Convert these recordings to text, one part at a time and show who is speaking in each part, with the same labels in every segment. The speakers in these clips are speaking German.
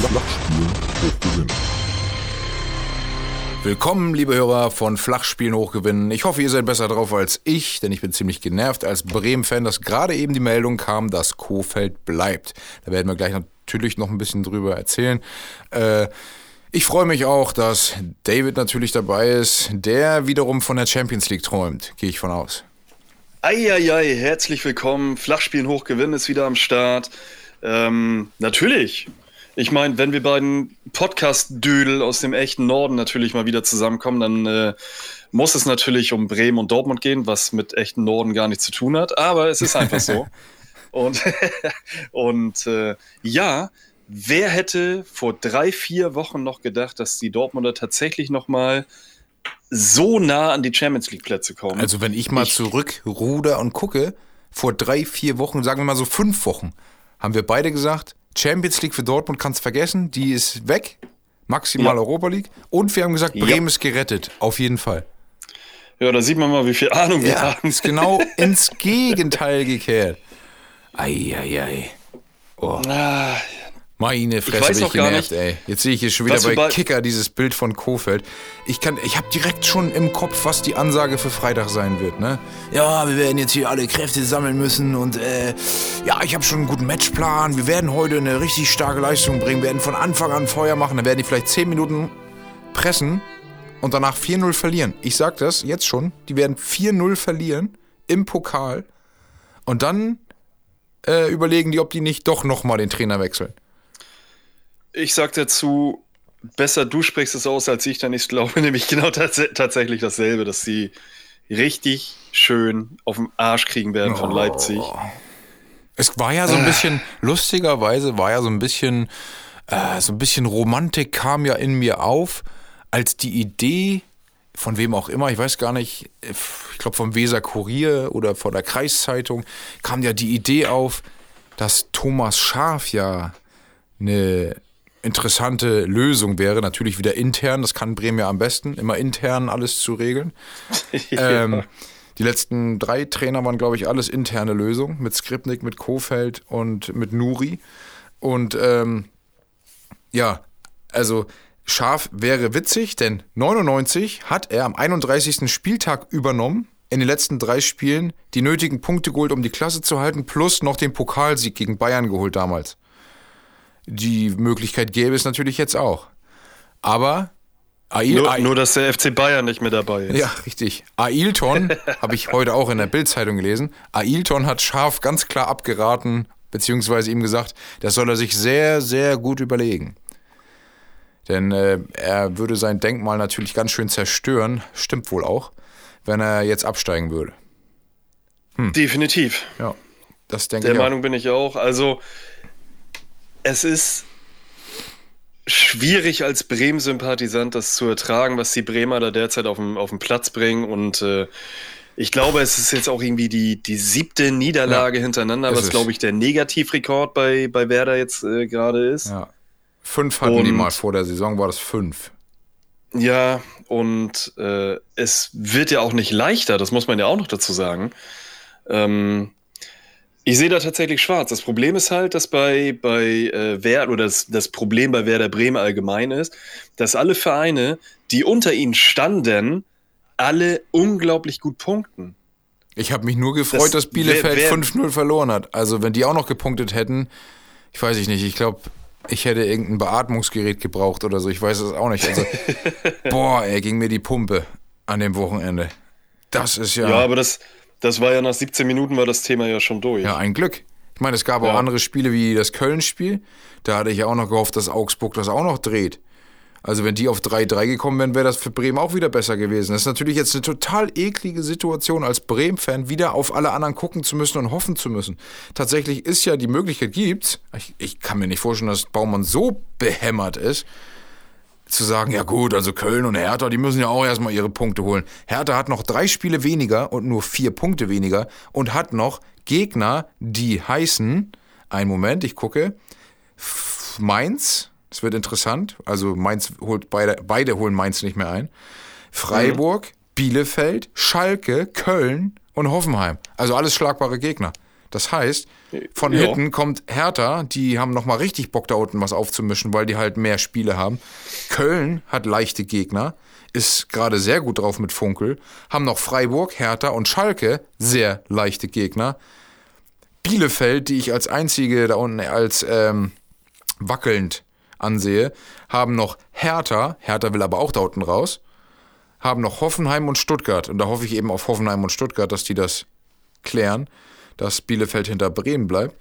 Speaker 1: Flachspielen hochgewinnen.
Speaker 2: Willkommen, liebe Hörer von Flachspielen hochgewinnen. Ich hoffe, ihr seid besser drauf als ich, denn ich bin ziemlich genervt als Bremen-Fan, dass gerade eben die Meldung kam, dass Kofeld bleibt. Da werden wir gleich natürlich noch ein bisschen drüber erzählen. Äh, ich freue mich auch, dass David natürlich dabei ist, der wiederum von der Champions League träumt, gehe ich von aus.
Speaker 3: Eieiei, herzlich willkommen. Flachspielen hochgewinnen ist wieder am Start. Ähm, natürlich. Ich meine, wenn wir beiden Podcast-Dödel aus dem echten Norden natürlich mal wieder zusammenkommen, dann äh, muss es natürlich um Bremen und Dortmund gehen, was mit echten Norden gar nichts zu tun hat. Aber es ist einfach so. und und äh, ja, wer hätte vor drei, vier Wochen noch gedacht, dass die Dortmunder tatsächlich noch mal so nah an die Champions League Plätze kommen?
Speaker 2: Also wenn ich mal ich, zurückruder und gucke, vor drei, vier Wochen, sagen wir mal so fünf Wochen, haben wir beide gesagt, Champions League für Dortmund kannst vergessen, die ist weg. Maximal ja. Europa League. Und wir haben gesagt, Bremen ja. ist gerettet. Auf jeden Fall.
Speaker 3: Ja, da sieht man mal, wie viel Ahnung wir ja, haben.
Speaker 2: Ist genau ins Gegenteil gekehrt. Eieiei. Ei, ei. Oh. Ah, meine Fresse, bin ich genervt, ey. Jetzt sehe ich hier schon wieder bei, bei Kicker dieses Bild von Kofeld. Ich kann, ich habe direkt schon im Kopf, was die Ansage für Freitag sein wird, ne? Ja, wir werden jetzt hier alle Kräfte sammeln müssen und äh, ja, ich habe schon einen guten Matchplan. Wir werden heute eine richtig starke Leistung bringen, wir werden von Anfang an Feuer machen, dann werden die vielleicht 10 Minuten pressen und danach 4-0 verlieren. Ich sag das jetzt schon, die werden 4-0 verlieren im Pokal und dann äh, überlegen die, ob die nicht doch nochmal den Trainer wechseln.
Speaker 3: Ich sag dazu, besser du sprichst es aus als ich, denn ich glaube nämlich genau tats tatsächlich dasselbe, dass sie richtig schön auf den Arsch kriegen werden von oh. Leipzig.
Speaker 2: Es war ja so ein äh. bisschen, lustigerweise war ja so ein bisschen, äh, so ein bisschen Romantik kam ja in mir auf, als die Idee, von wem auch immer, ich weiß gar nicht, ich glaube vom Weser Kurier oder von der Kreiszeitung, kam ja die Idee auf, dass Thomas Schaf ja eine interessante Lösung wäre, natürlich wieder intern, das kann Bremen ja am besten, immer intern alles zu regeln. ja. ähm, die letzten drei Trainer waren, glaube ich, alles interne Lösungen, mit Skripnik, mit Kofeld und mit Nuri. Und ähm, ja, also scharf wäre witzig, denn 99 hat er am 31. Spieltag übernommen, in den letzten drei Spielen die nötigen Punkte geholt, um die Klasse zu halten, plus noch den Pokalsieg gegen Bayern geholt damals. Die Möglichkeit gäbe es natürlich jetzt auch. Aber
Speaker 3: Ail, nur, nur, dass der FC Bayern nicht mehr dabei ist.
Speaker 2: Ja, richtig. Ailton, habe ich heute auch in der Bildzeitung gelesen, Ailton hat scharf ganz klar abgeraten, beziehungsweise ihm gesagt, das soll er sich sehr, sehr gut überlegen. Denn äh, er würde sein Denkmal natürlich ganz schön zerstören, stimmt wohl auch, wenn er jetzt absteigen würde.
Speaker 3: Hm. Definitiv.
Speaker 2: Ja,
Speaker 3: das denke Der ich. Der Meinung bin ich auch. Also, es ist schwierig als Bremen-Sympathisant das zu ertragen, was die Bremer da derzeit auf dem, auf den Platz bringen. Und äh, ich glaube, es ist jetzt auch irgendwie die, die siebte Niederlage ja, hintereinander, was, glaube ich, der Negativrekord bei, bei Werder jetzt äh, gerade ist. Ja.
Speaker 2: Fünf hatten und, die mal vor der Saison, war das fünf.
Speaker 3: Ja, und äh, es wird ja auch nicht leichter, das muss man ja auch noch dazu sagen. Ähm, ich sehe da tatsächlich schwarz. Das Problem ist halt, dass bei, bei äh, Werder, oder das, das Problem bei Werder Bremen allgemein ist, dass alle Vereine, die unter ihnen standen, alle unglaublich gut punkten.
Speaker 2: Ich habe mich nur gefreut, das, dass Bielefeld 5-0 verloren hat. Also wenn die auch noch gepunktet hätten, ich weiß ich nicht, ich glaube, ich hätte irgendein Beatmungsgerät gebraucht oder so, ich weiß es auch nicht. Also, boah, ey, ging mir die Pumpe an dem Wochenende. Das ist ja.
Speaker 3: Ja, aber das, das war ja nach 17 Minuten war das Thema ja schon durch.
Speaker 2: Ja, ein Glück. Ich meine, es gab ja. auch andere Spiele wie das Köln-Spiel. Da hatte ich ja auch noch gehofft, dass Augsburg das auch noch dreht. Also wenn die auf 3-3 gekommen wären, wäre das für Bremen auch wieder besser gewesen. Das ist natürlich jetzt eine total eklige Situation, als Bremen-Fan wieder auf alle anderen gucken zu müssen und hoffen zu müssen. Tatsächlich ist ja die Möglichkeit gibt's. Ich, ich kann mir nicht vorstellen, dass Baumann so behämmert ist, zu sagen, ja gut, also Köln und Hertha, die müssen ja auch erstmal ihre Punkte holen. Hertha hat noch drei Spiele weniger und nur vier Punkte weniger und hat noch Gegner, die heißen, ein Moment, ich gucke, Mainz, das wird interessant, also Mainz holt beide, beide holen Mainz nicht mehr ein, Freiburg, mhm. Bielefeld, Schalke, Köln und Hoffenheim. Also alles schlagbare Gegner. Das heißt, von
Speaker 3: Ja.
Speaker 2: hinten kommt Hertha, die haben nochmal richtig Bock da unten was aufzumischen, weil die halt mehr Spiele haben. Köln hat leichte Gegner, ist gerade sehr gut drauf mit Funkel, haben noch Freiburg, Hertha und Schalke, sehr leichte Gegner. Bielefeld, die ich als einzige da unten als ähm, wackelnd ansehe, haben noch Hertha, Hertha will aber auch da unten raus, haben noch Hoffenheim und Stuttgart. Und da hoffe ich eben auf Hoffenheim und Stuttgart, dass die das klären, dass Bielefeld hinter Bremen bleibt.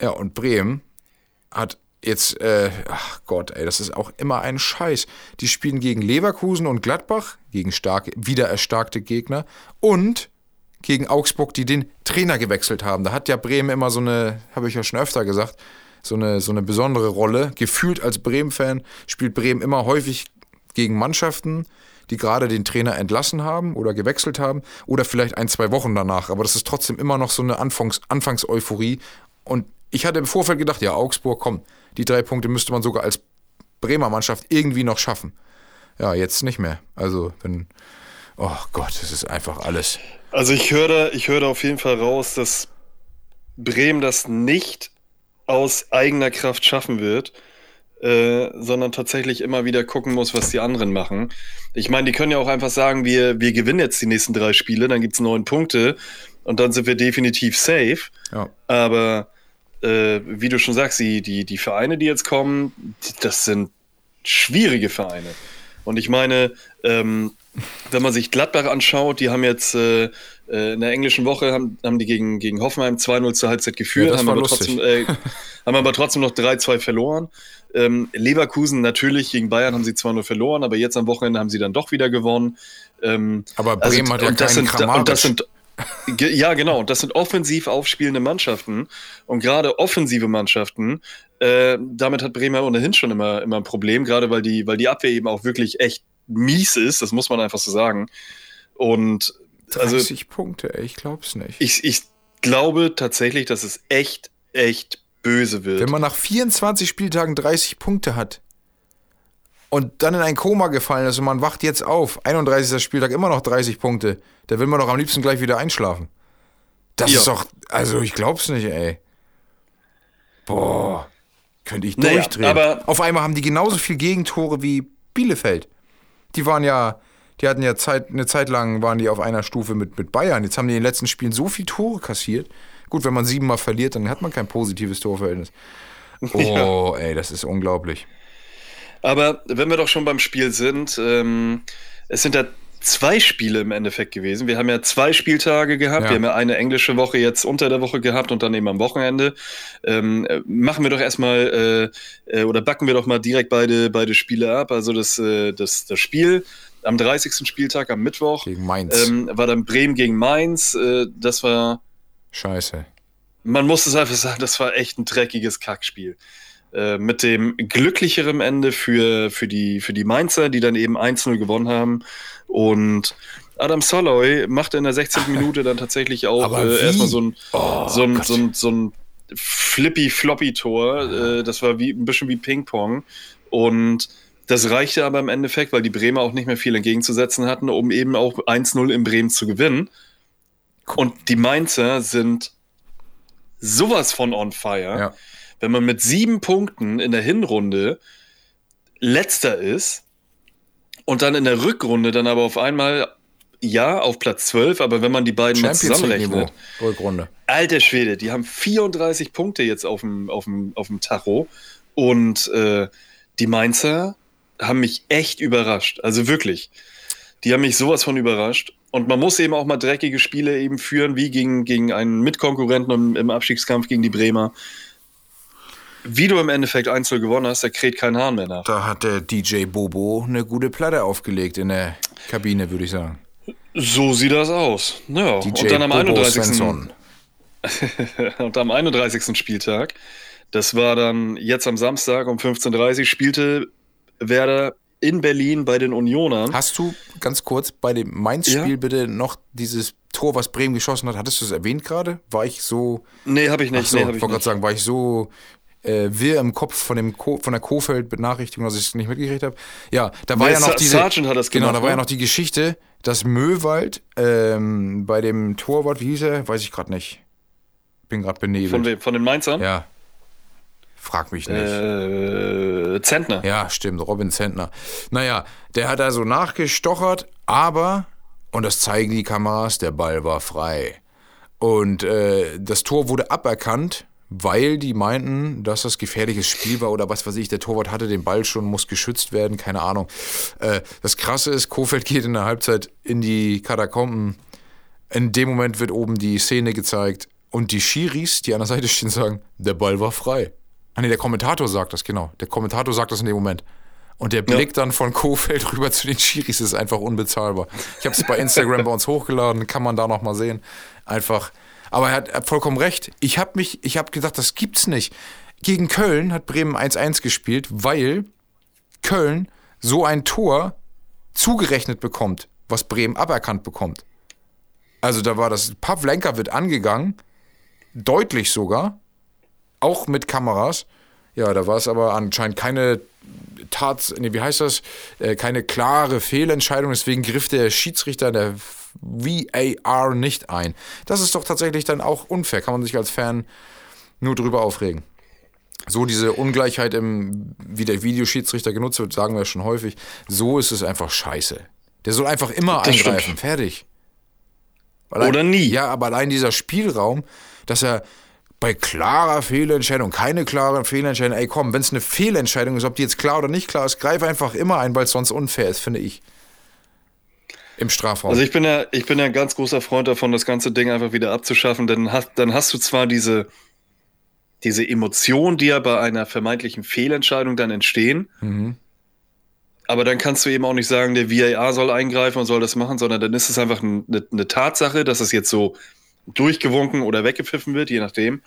Speaker 2: Ja, und Bremen hat jetzt, äh, ach Gott, ey, das ist auch immer ein Scheiß. Die spielen gegen Leverkusen und Gladbach, gegen starke, wieder erstarkte Gegner und gegen Augsburg, die den Trainer gewechselt haben. Da hat ja Bremen immer so eine, habe ich ja schon öfter gesagt, so eine, so eine besondere Rolle. Gefühlt als Bremen-Fan spielt Bremen immer häufig gegen Mannschaften, die gerade den Trainer entlassen haben oder gewechselt haben oder vielleicht ein, zwei Wochen danach. Aber das ist trotzdem immer noch so eine Anfangs Anfangseuphorie. Und ich hatte im Vorfeld gedacht, ja, Augsburg, komm, die drei Punkte müsste man sogar als Bremer Mannschaft irgendwie noch schaffen. Ja, jetzt nicht mehr. Also, wenn, oh Gott, das ist einfach alles.
Speaker 3: Also ich höre ich höre auf jeden Fall raus, dass Bremen das nicht aus eigener Kraft schaffen wird, äh, sondern tatsächlich immer wieder gucken muss, was die anderen machen. Ich meine, die können ja auch einfach sagen, wir, wir gewinnen jetzt die nächsten drei Spiele, dann gibt's neun Punkte und dann sind wir definitiv safe.
Speaker 2: Ja.
Speaker 3: Aber äh, wie du schon sagst, die, die, die Vereine, die jetzt kommen, das sind schwierige Vereine. Und ich meine, ähm, wenn man sich Gladbach anschaut, die haben jetzt äh, äh, in der englischen Woche haben, haben die gegen, gegen Hoffenheim 2-0 zur Halbzeit geführt,
Speaker 2: Ja,
Speaker 3: haben, aber trotzdem, äh, haben aber trotzdem noch 3-2 verloren. Ähm, Leverkusen natürlich, gegen Bayern haben sie 2-0 verloren, aber jetzt am Wochenende haben sie dann doch wieder gewonnen. Ähm,
Speaker 2: Aber Bremen hat ja
Speaker 3: und das sind, und das sind Ja, genau. Das sind offensiv aufspielende Mannschaften. Und gerade offensive Mannschaften, äh, damit hat Bremen ja ohnehin schon immer, immer ein Problem, gerade weil die, weil die Abwehr eben auch wirklich echt mies ist, das muss man einfach so sagen. Und also
Speaker 2: 30 Punkte, ey, ich glaub's nicht.
Speaker 3: ich, ich glaube tatsächlich, dass es echt, echt böse wird.
Speaker 2: Wenn man nach 24 Spieltagen 30 Punkte hat und dann in ein Koma gefallen ist und man wacht jetzt auf, 31. Spieltag immer noch 30 Punkte, da will man doch am liebsten gleich wieder einschlafen. Das
Speaker 3: Ja.
Speaker 2: ist doch, also ich glaub's nicht, ey. Boah, könnte ich
Speaker 3: Naja,
Speaker 2: durchdrehen.
Speaker 3: aber-
Speaker 2: Auf einmal haben die genauso viel Gegentore wie Bielefeld. Die waren ja, die hatten ja Zeit, eine Zeit lang waren die auf einer Stufe mit, mit Bayern. Jetzt haben die in den letzten Spielen so viel Tore kassiert. Gut, wenn man siebenmal verliert, dann hat man kein positives Torverhältnis. Oh, ey, das ist unglaublich.
Speaker 3: Aber wenn wir doch schon beim Spiel sind, ähm, es sind da zwei Spiele im Endeffekt gewesen. Wir haben ja zwei Spieltage gehabt.
Speaker 2: Ja.
Speaker 3: Wir haben ja eine englische Woche jetzt unter der Woche gehabt und dann eben am Wochenende. Ähm, äh, machen wir doch erstmal äh, äh, oder backen wir doch mal direkt beide, beide Spiele ab. Also das, äh, das, das Spiel am 30. Spieltag am Mittwoch ähm, war dann Bremen gegen Mainz. Äh, das war
Speaker 2: Scheiße.
Speaker 3: man muss es einfach sagen, das war echt ein dreckiges Kackspiel. Äh, mit dem glücklicheren Ende für, für, die, für die Mainzer, die dann eben 1-0 gewonnen haben. Und Adam Soloy machte in der 16. Minute dann tatsächlich auch äh, erstmal so ein,
Speaker 2: Oh,
Speaker 3: so ein, so ein, so ein Flippy-Floppy-Tor. Äh, das war wie, ein bisschen wie Ping-Pong. Und das reichte aber im Endeffekt, weil die Bremer auch nicht mehr viel entgegenzusetzen hatten, um eben auch 1-0 in Bremen zu gewinnen. Und die Mainzer sind sowas von on fire.
Speaker 2: Ja.
Speaker 3: Wenn man mit sieben Punkten in der Hinrunde letzter ist und dann in der Rückrunde dann aber auf einmal, ja, auf Platz 12, aber wenn man die beiden mal
Speaker 2: Champions
Speaker 3: zusammenrechnet,
Speaker 2: Rückrunde.
Speaker 3: alter Schwede, die haben 34 Punkte jetzt auf dem, auf dem, auf dem Tacho und äh, die Mainzer haben mich echt überrascht, also wirklich. Die haben mich sowas von überrascht. Und man muss eben auch mal dreckige Spiele eben führen, wie gegen, gegen einen Mitkonkurrenten im, im Abstiegskampf gegen die Bremer. Wie du im Endeffekt 1 gewonnen hast, da kräht kein Hahn mehr nach.
Speaker 2: Da hat der DJ Bobo eine gute Platte aufgelegt in der Kabine, würde ich sagen.
Speaker 3: So sieht das aus. Ja,
Speaker 2: DJ
Speaker 3: und dann am
Speaker 2: Bobo
Speaker 3: 31.
Speaker 2: Svensson.
Speaker 3: und am 31. Spieltag, das war dann jetzt am Samstag um 15.30 Uhr, spielte Werder in Berlin bei den Unionern.
Speaker 2: Hast du ganz kurz bei dem Mainz-Spiel
Speaker 3: Ja?
Speaker 2: bitte noch dieses Tor, was Bremen geschossen hat, hattest du es erwähnt gerade? War ich so,
Speaker 3: Nee, habe ich nicht.
Speaker 2: ach so,
Speaker 3: nee,
Speaker 2: ich wollte gerade sagen, war ich so äh, wirr im Kopf von, dem Ko von der Kofeld-Benachrichtigung, dass ich es nicht mitgekriegt habe? Ja, da war
Speaker 3: Nee,
Speaker 2: ja noch
Speaker 3: Sa-
Speaker 2: diese,
Speaker 3: hat das
Speaker 2: genau,
Speaker 3: gemacht,
Speaker 2: da war ja
Speaker 3: ne?
Speaker 2: noch die Geschichte, dass Möwald ähm, bei dem Torwart, wie hieß er, weiß ich gerade nicht. Bin gerade benebelt.
Speaker 3: Von wem? Von den Mainzern?
Speaker 2: Ja. Frag mich nicht.
Speaker 3: Äh, Zentner.
Speaker 2: Ja, stimmt, Robin Zentner. Naja, der hat also nachgestochert, aber, und das zeigen die Kameras, der Ball war frei. Und äh, das Tor wurde aberkannt, weil die meinten, dass das gefährliches Spiel war oder was weiß ich. Der Torwart hatte den Ball schon, muss geschützt werden, keine Ahnung. Äh, das Krasse ist, Kofeld geht in der Halbzeit in die Katakomben. In dem Moment wird oben die Szene gezeigt und die Schiris, die an der Seite stehen, sagen, der Ball war frei. Ah nee, der Kommentator sagt das, genau. Der Kommentator sagt das in dem Moment. Und der Blick ja. dann von Kofeld rüber zu den Schiris ist einfach unbezahlbar. Ich habe es bei Instagram bei uns hochgeladen, kann man da noch mal sehen. Einfach. Aber er hat, er hat vollkommen recht. Ich habe mich, ich habe gedacht, das gibt's nicht. Gegen Köln hat Bremen 1-1 gespielt, weil Köln so ein Tor zugerechnet bekommt, was Bremen aberkannt bekommt. Also da war das, Pavlenka wird angegangen, deutlich sogar, auch mit Kameras. Ja, da war es aber anscheinend keine Tats, nee, wie heißt das? Äh, keine klare Fehlentscheidung. Deswegen griff der Schiedsrichter der VAR nicht ein. Das ist doch tatsächlich dann auch unfair. Kann man sich als Fan nur drüber aufregen. So diese Ungleichheit im, wie der Videoschiedsrichter genutzt wird, sagen wir schon häufig. So ist es einfach scheiße. Der soll einfach immer das eingreifen. Stimmt. Fertig.
Speaker 3: Allein, Oder nie.
Speaker 2: Ja, aber allein dieser Spielraum, dass er bei klarer Fehlentscheidung, keine klare Fehlentscheidung, ey komm, wenn es eine Fehlentscheidung ist, ob die jetzt klar oder nicht klar ist, greif einfach immer ein, weil es sonst unfair ist, finde ich. Im Strafraum.
Speaker 3: Also ich bin ja, ich bin ja ein ganz großer Freund davon, das ganze Ding einfach wieder abzuschaffen, denn hast, dann hast du zwar diese, diese Emotionen, die ja bei einer vermeintlichen Fehlentscheidung dann entstehen, mhm. aber dann kannst du eben auch nicht sagen, der VAR soll eingreifen und soll das machen, sondern dann ist es einfach eine, eine Tatsache, dass es jetzt so durchgewunken oder weggepfiffen wird, je nachdem.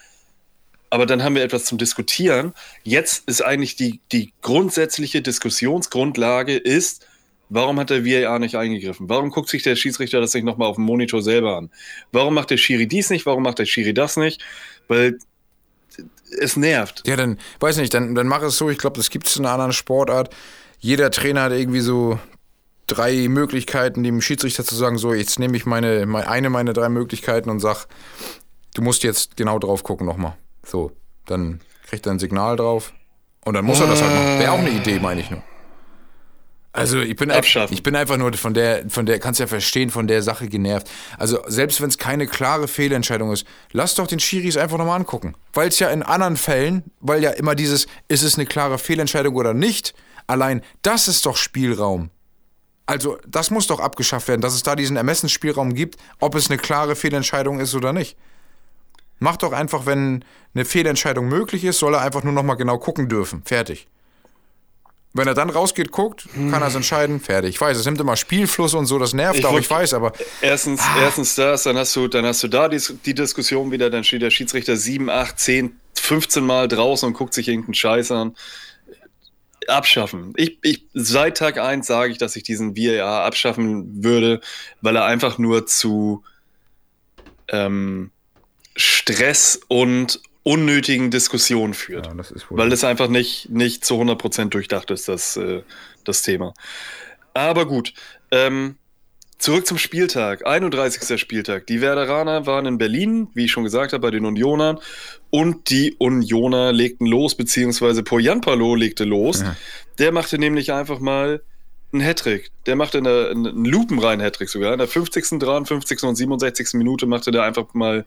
Speaker 3: Aber dann haben wir etwas zum Diskutieren. Jetzt ist eigentlich die, die grundsätzliche Diskussionsgrundlage ist, warum hat der VAR nicht eingegriffen? Warum guckt sich der Schiedsrichter das nicht nochmal auf dem Monitor selber an? Warum macht der Schiri dies nicht? Warum macht der Schiri das nicht? Weil es nervt.
Speaker 2: Ja, dann, weiß nicht, dann, dann mach es so, ich glaube, das gibt es in einer anderen Sportart. Jeder Trainer hat irgendwie so drei Möglichkeiten, dem Schiedsrichter zu sagen, so, jetzt nehme ich meine, meine, eine meiner drei Möglichkeiten und sag, du musst jetzt genau drauf gucken nochmal. So, dann kriegt er ein Signal drauf und dann muss er das halt machen. Wäre auch eine Idee, meine ich nur. Also ich bin, einfach, ich bin einfach nur von der, von der, kannst ja verstehen, von der Sache genervt. Also selbst wenn es keine klare Fehlentscheidung ist, lass doch den Schiris einfach nochmal angucken. Weil es ja in anderen Fällen, weil ja immer dieses, ist es eine klare Fehlentscheidung oder nicht, allein das ist doch Spielraum. Also, das muss doch abgeschafft werden, dass es da diesen Ermessensspielraum gibt, ob es eine klare Fehlentscheidung ist oder nicht. Mach doch einfach, wenn eine Fehlentscheidung möglich ist, soll er einfach nur nochmal genau gucken dürfen. Fertig. Wenn er dann rausgeht, guckt, kann er es entscheiden, fertig. Ich weiß, es nimmt immer Spielfluss und so, das nervt ich auch, ich weiß, aber.
Speaker 3: Erstens, ah. erstens das, dann hast du, dann hast du da die, die Diskussion wieder, dann steht der Schiedsrichter 7, 8, 10, 15 Mal draußen und guckt sich irgendeinen Scheiß an abschaffen. Ich, ich, seit Tag 1 sage ich, dass ich diesen VAR abschaffen würde, weil er einfach nur zu ähm, Stress und unnötigen Diskussionen führt. Ja, das weil es einfach nicht, nicht zu 100% durchdacht ist, das, äh, das Thema. Aber gut. Ähm, Zurück zum Spieltag, 31. Spieltag. Die Werderaner waren in Berlin, wie ich schon gesagt habe, bei den Unionern. Und die Unioner legten los, beziehungsweise Poyanpalo legte los. Ja. Der machte nämlich einfach mal einen Hattrick. Der machte eine, einen lupenreinen Hattrick sogar. In der 50., 53. und 67. Minute machte der einfach mal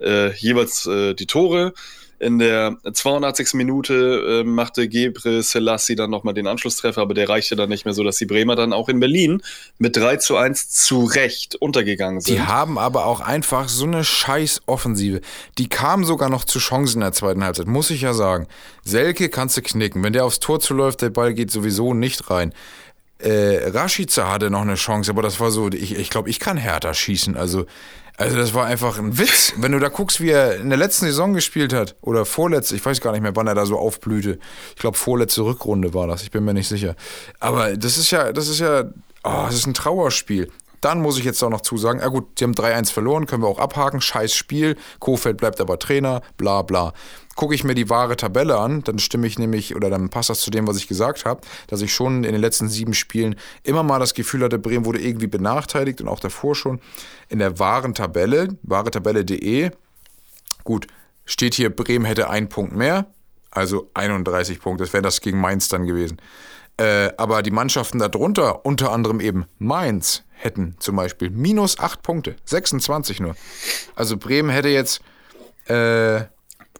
Speaker 3: äh, jeweils äh, die Tore. In der 82. Minute äh, machte Gebre Selassie dann nochmal den Anschlusstreffer, aber der reichte dann nicht mehr so, dass die Bremer dann auch in Berlin mit 3 zu 1 zu Recht untergegangen sind.
Speaker 2: Die haben aber auch einfach so eine scheiß Offensive. Die kamen sogar noch zu Chancen in der zweiten Halbzeit, muss ich ja sagen. Selke kannst du knicken. Wenn der aufs Tor zuläuft, der Ball geht sowieso nicht rein. Äh, Rashica hatte noch eine Chance, aber das war so, ich, ich glaube, ich kann härter schießen. Also also das war einfach ein Witz. Wenn du da guckst, wie er in der letzten Saison gespielt hat, oder vorletzte, ich weiß gar nicht mehr, wann er da so aufblühte. Ich glaube, vorletzte Rückrunde war das, ich bin mir nicht sicher. Aber das ist ja, das ist ja, oh, das ist ein Trauerspiel. Dann muss ich jetzt auch noch zusagen, ja gut, sie haben 3-1 verloren, können wir auch abhaken, scheiß Spiel, Kofeld bleibt aber Trainer, bla bla gucke ich mir die wahre Tabelle an, dann stimme ich nämlich, oder dann passt das zu dem, was ich gesagt habe, dass ich schon in den letzten sieben Spielen immer mal das Gefühl hatte, Bremen wurde irgendwie benachteiligt und auch davor schon. In der wahren Tabelle, wahretabelle.de, Gut, steht hier, Bremen hätte einen Punkt mehr, also 31 Punkte. Das wäre das gegen Mainz dann gewesen. Äh, aber die Mannschaften darunter, unter anderem eben Mainz, hätten zum Beispiel minus 8 Punkte, 26 nur. Also Bremen hätte jetzt äh,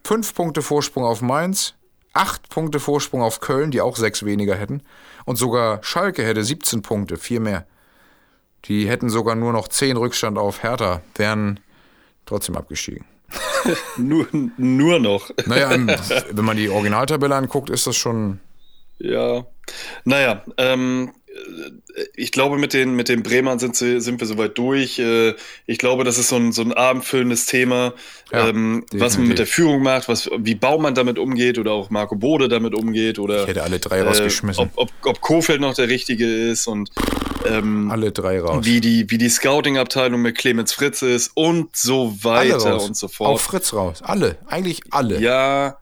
Speaker 2: 5 Punkte Vorsprung auf Mainz, 8 Punkte Vorsprung auf Köln, die auch 6 weniger hätten. Und sogar Schalke hätte 17 Punkte, 4 mehr. Die hätten sogar nur noch 10 Rückstand auf Hertha, wären trotzdem abgestiegen.
Speaker 3: nur, nur noch.
Speaker 2: Naja, wenn man die Originaltabelle anguckt, ist das schon
Speaker 3: ja, naja, ähm, ich glaube, mit den, mit den Bremern sind, sie, sind wir soweit durch. Äh, ich glaube, das ist so ein, so ein abendfüllendes Thema, ja, ähm, was man mit der Führung macht, was, wie Baumann damit umgeht oder auch Marco Bode damit umgeht. Oder,
Speaker 2: ich hätte alle drei rausgeschmissen.
Speaker 3: Äh, ob, ob, ob Kofeld noch der Richtige ist und
Speaker 2: ähm, alle drei raus.
Speaker 3: Wie die, wie die Scouting-Abteilung mit Clemens Fritz ist und so weiter und so fort.
Speaker 2: Auch Fritz raus. Alle. Eigentlich alle.
Speaker 3: Ja,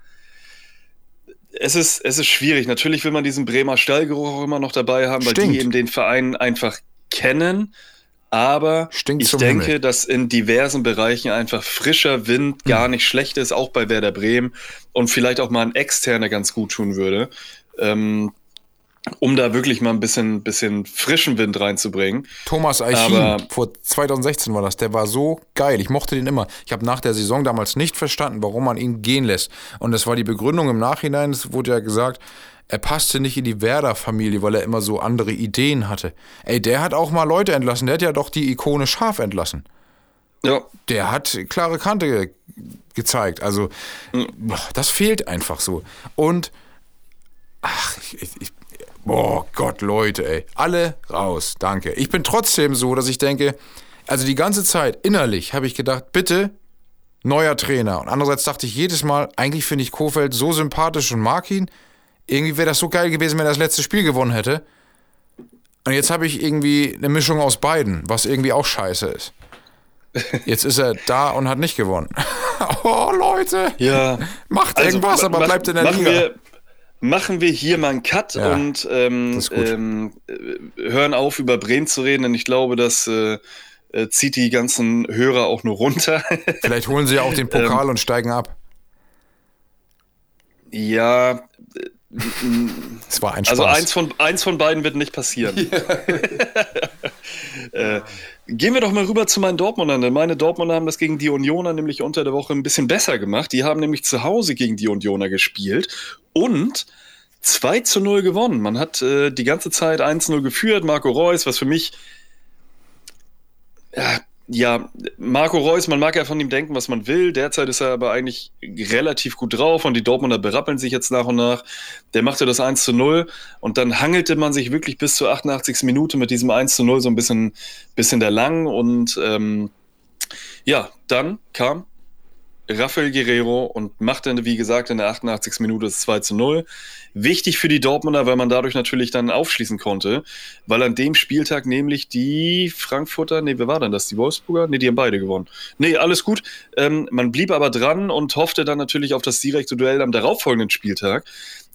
Speaker 3: es ist, es ist schwierig. Natürlich will man diesen Bremer Stallgeruch auch immer noch dabei haben, weil Stinkt. die eben den Verein einfach kennen. Aber Stinkt ich denke, Himmel. dass in diversen Bereichen einfach frischer Wind gar hm. nicht schlecht ist, auch bei Werder Bremen und vielleicht auch mal ein externer ganz gut tun würde. Ähm, um da wirklich mal ein bisschen, bisschen frischen Wind reinzubringen.
Speaker 2: Thomas Eichin, vor 2016 war das, der war so geil. Ich mochte den immer. Ich habe nach der Saison damals nicht verstanden, warum man ihn gehen lässt. Und das war die Begründung im Nachhinein, es wurde ja gesagt, er passte nicht in die Werder-Familie, weil er immer so andere Ideen hatte. Ey, der hat auch mal Leute entlassen. Der hat ja doch die Ikone Schaf entlassen. Ja. Der hat klare Kante ge gezeigt. Also, das fehlt einfach so. Und, ach, ich, ich Boah Gott, Leute, ey. Alle raus, danke. Ich bin trotzdem so, dass ich denke, also die ganze Zeit innerlich habe ich gedacht, bitte neuer Trainer. Und andererseits dachte ich jedes Mal, eigentlich finde ich Kofeld so sympathisch und mag ihn. Irgendwie wäre das so geil gewesen, wenn er das letzte Spiel gewonnen hätte. Und jetzt habe ich irgendwie eine Mischung aus beiden, was irgendwie auch scheiße ist. Jetzt ist er da und hat nicht gewonnen. oh, Leute.
Speaker 3: Ja.
Speaker 2: Macht also, irgendwas, aber bleibt in der Liga.
Speaker 3: Wir, machen wir hier mal einen Cut ja, und ähm, ähm, hören auf, über Bremen zu reden, denn ich glaube, das äh, äh zieht die ganzen Hörer auch nur runter.
Speaker 2: Vielleicht holen sie ja auch den Pokal ähm, und steigen ab.
Speaker 3: Ja.
Speaker 2: Es war ein
Speaker 3: also Spaß. Also eins von, eins von beiden wird nicht passieren. Ja. äh, Gehen wir doch mal rüber zu meinen Dortmundern. Denn meine Dortmunder haben das gegen die Unioner nämlich unter der Woche ein bisschen besser gemacht. Die haben nämlich zu Hause gegen die Unioner gespielt und 2 zu 0 gewonnen. Man hat äh, die ganze Zeit 1-0 geführt. Marco Reus, was für mich ja, ja, Marco Reus, man mag ja von ihm denken, was man will. Derzeit ist er aber eigentlich relativ gut drauf und die Dortmunder berappeln sich jetzt nach und nach. Der machte das 1 zu 0 und dann hangelte man sich wirklich bis zur 88. Minute mit diesem 1 zu 0 so ein bisschen, bisschen der lang und ähm, ja, dann kam Rafael Guerrero und machte, wie gesagt, in der 88. Minute das 2 zu 0. Wichtig für die Dortmunder, weil man dadurch natürlich dann aufschließen konnte, weil an dem Spieltag nämlich die Frankfurter, nee, wer war denn das? Die Wolfsburger? Nee, die haben beide gewonnen. Nee, alles gut. Ähm, man blieb aber dran und hoffte dann natürlich auf das direkte Duell am darauffolgenden Spieltag.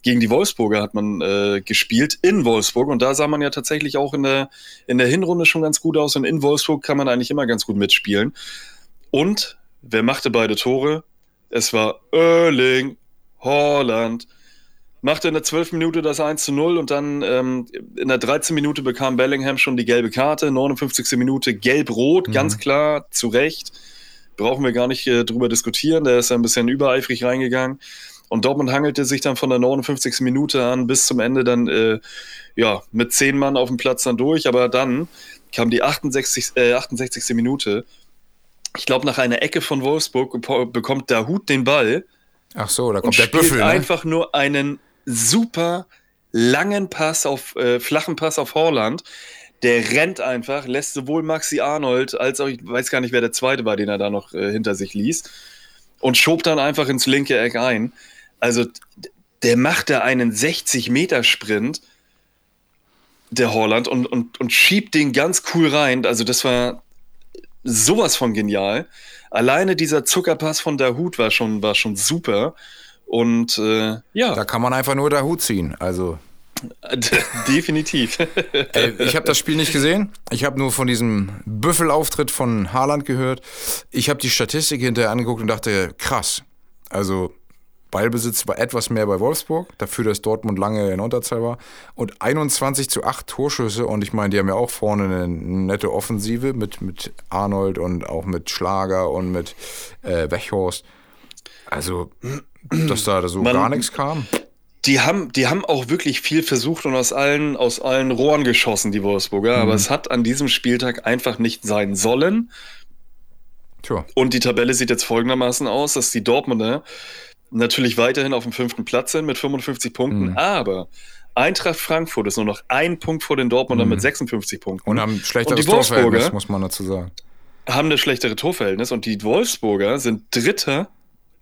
Speaker 3: Gegen die Wolfsburger hat man äh, gespielt in Wolfsburg und da sah man ja tatsächlich auch in der, in der Hinrunde schon ganz gut aus und in Wolfsburg kann man eigentlich immer ganz gut mitspielen. Und wer machte beide Tore? Es war Erling Holland machte in der 12. Minute das 1 zu 0 und dann ähm, in der 13. Minute bekam Bellingham schon die gelbe Karte, 59. Minute gelb-rot, mhm. ganz klar, zu Recht. Brauchen wir gar nicht äh, drüber diskutieren, der ist ein bisschen übereifrig reingegangen. Und Dortmund hangelte sich dann von der 59. Minute an bis zum Ende dann äh, ja, mit zehn Mann auf dem Platz dann durch. Aber dann kam die 68, äh, 68. Minute. Ich glaube, nach einer Ecke von Wolfsburg bekommt der Hut den Ball.
Speaker 2: Ach so, da kommt der Büffel. Ne?
Speaker 3: einfach nur einen super langen Pass auf, äh, flachen Pass auf Horland. Der rennt einfach, lässt sowohl Maxi Arnold als auch, ich weiß gar nicht, wer der zweite war, den er da noch äh, hinter sich ließ, und schob dann einfach ins linke Eck ein. Also, der macht da einen 60-Meter-Sprint, der Holland, und, und, und schiebt den ganz cool rein. Also, das war sowas von genial. Alleine dieser Zuckerpass von Dahut war schon, war schon super. Und äh, ja.
Speaker 2: Da kann man einfach nur der Hut ziehen. Also.
Speaker 3: Definitiv.
Speaker 2: Ey, ich habe das Spiel nicht gesehen. Ich habe nur von diesem Büffelauftritt von Haaland gehört. Ich habe die Statistik hinterher angeguckt und dachte, krass. Also Ballbesitz war etwas mehr bei Wolfsburg, dafür, dass Dortmund lange in Unterzahl war. Und 21 zu 8 Torschüsse. Und ich meine, die haben ja auch vorne eine nette Offensive mit, mit Arnold und auch mit Schlager und mit äh, Wechhorst. Also, dass da so
Speaker 3: Man-
Speaker 2: gar nichts kam.
Speaker 3: Die haben, die haben auch wirklich viel versucht und aus allen, aus allen Rohren geschossen, die Wolfsburger. Aber es hat an diesem Spieltag einfach nicht sein sollen.
Speaker 2: Tja.
Speaker 3: Und die Tabelle sieht jetzt folgendermaßen aus, dass die Dortmunder natürlich weiterhin auf dem fünften Platz sind mit 55 Punkten,
Speaker 2: Mhm.
Speaker 3: aber Eintracht Frankfurt ist nur noch ein Punkt vor den Dortmundern mit 56 Punkten.
Speaker 2: Und haben schlechteres
Speaker 3: Und die Wolfsburger
Speaker 2: Torverhältnis, muss man dazu sagen.
Speaker 3: haben das schlechtere Torverhältnis und die Wolfsburger sind Dritter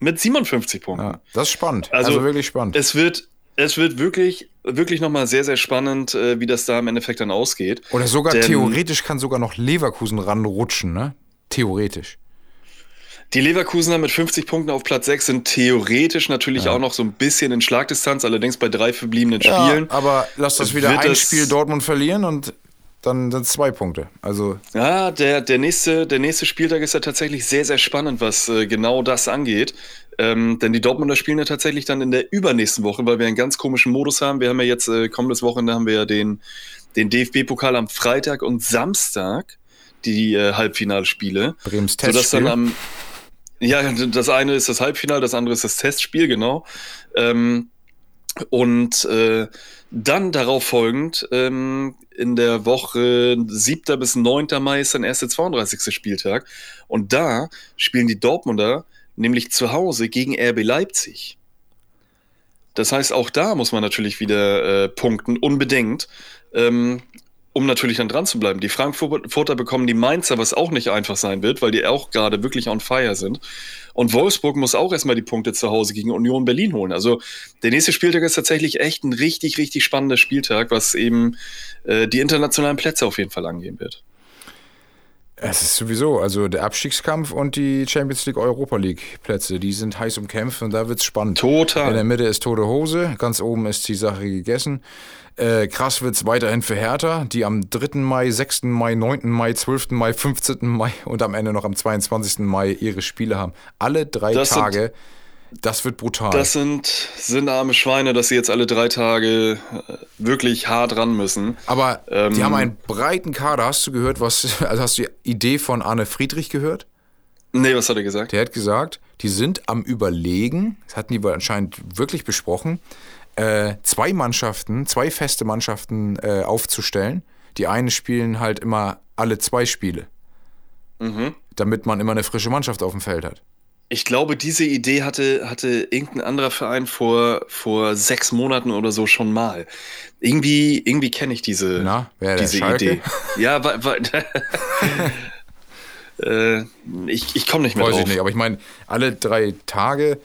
Speaker 3: mit 57 Punkten.
Speaker 2: Ja, das ist spannend. Also,
Speaker 3: Also,
Speaker 2: wirklich spannend.
Speaker 3: Es wird, es wird wirklich, wirklich nochmal sehr, sehr spannend, äh, wie das da im Endeffekt dann ausgeht.
Speaker 2: Oder sogar
Speaker 3: Denn-
Speaker 2: theoretisch kann sogar noch Leverkusen ranrutschen, ne? Theoretisch.
Speaker 3: Die Leverkusener mit 50 Punkten auf Platz 6 sind theoretisch natürlich auch noch so ein bisschen in Schlagdistanz, allerdings bei drei verbliebenen Spielen.
Speaker 2: Ja, aber lass das wieder ein Spiel Dortmund verlieren und dann sind es zwei Punkte. Also,
Speaker 3: Ja, der, der, nächste, der nächste Spieltag ist ja tatsächlich sehr, sehr spannend, was äh, genau das angeht. Ähm, denn die Dortmunder spielen ja tatsächlich dann in der übernächsten Woche, weil wir einen ganz komischen Modus haben. Wir haben ja jetzt äh, kommendes Wochenende haben wir ja den, den DFB-Pokal am Freitag und Samstag, die äh, Halbfinalspiele. Sodass
Speaker 2: Testspiel.
Speaker 3: am ja, das eine ist das Halbfinale, das andere ist das Testspiel, genau. Ähm, und äh, dann darauf folgend, ähm, in der Woche 7. bis 9. Mai ist dann erst der 32. Spieltag. Und da spielen die Dortmunder nämlich zu Hause gegen RB Leipzig. Das heißt, auch da muss man natürlich wieder äh, punkten, unbedingt, ähm, um natürlich dann dran zu bleiben. Die Frankfurter bekommen die Mainzer, was auch nicht einfach sein wird, weil die auch gerade wirklich on fire sind. Und Wolfsburg muss auch erstmal die Punkte zu Hause gegen Union Berlin holen. Also der nächste Spieltag ist tatsächlich echt ein richtig, richtig spannender Spieltag, was eben äh, die internationalen Plätze auf jeden Fall angehen wird.
Speaker 2: Es ist sowieso, also der Abstiegskampf und die Champions League Europa League Plätze, die sind heiß umkämpft und da wird's spannend.
Speaker 3: Total.
Speaker 2: In der Mitte ist tote Hose, ganz oben ist die Sache gegessen. Äh, krass wird's weiterhin für Hertha, die am 3. Mai, 6. Mai, 9. Mai, 12. Mai, 15. Mai und am Ende noch am 22. Mai ihre Spiele haben. Alle drei
Speaker 3: Das sind-
Speaker 2: Tage. das wird brutal.
Speaker 3: Das sind, sind arme Schweine, dass sie jetzt alle drei Tage äh, wirklich hart ran müssen.
Speaker 2: Aber die
Speaker 3: Ähm,
Speaker 2: haben einen breiten Kader. Hast du gehört, was, also hast du die Idee von Arne Friedrich gehört?
Speaker 3: Nee, was hat er gesagt?
Speaker 2: Der hat gesagt, die sind am Überlegen, das hatten die wohl anscheinend wirklich besprochen, äh, zwei Mannschaften, zwei feste Mannschaften äh, aufzustellen. Die einen spielen halt immer alle zwei Spiele. Damit man immer eine frische Mannschaft auf dem Feld hat.
Speaker 3: Ich glaube, diese Idee hatte, hatte irgendein anderer Verein vor, vor sechs Monaten oder so schon mal. Irgendwie, irgendwie kenne ich diese,
Speaker 2: Na, wer
Speaker 3: diese? Idee. Ja, weil, weil äh, ich, ich komme nicht mehr
Speaker 2: Weiß
Speaker 3: drauf.
Speaker 2: ich nicht, aber ich meine, alle drei Tage,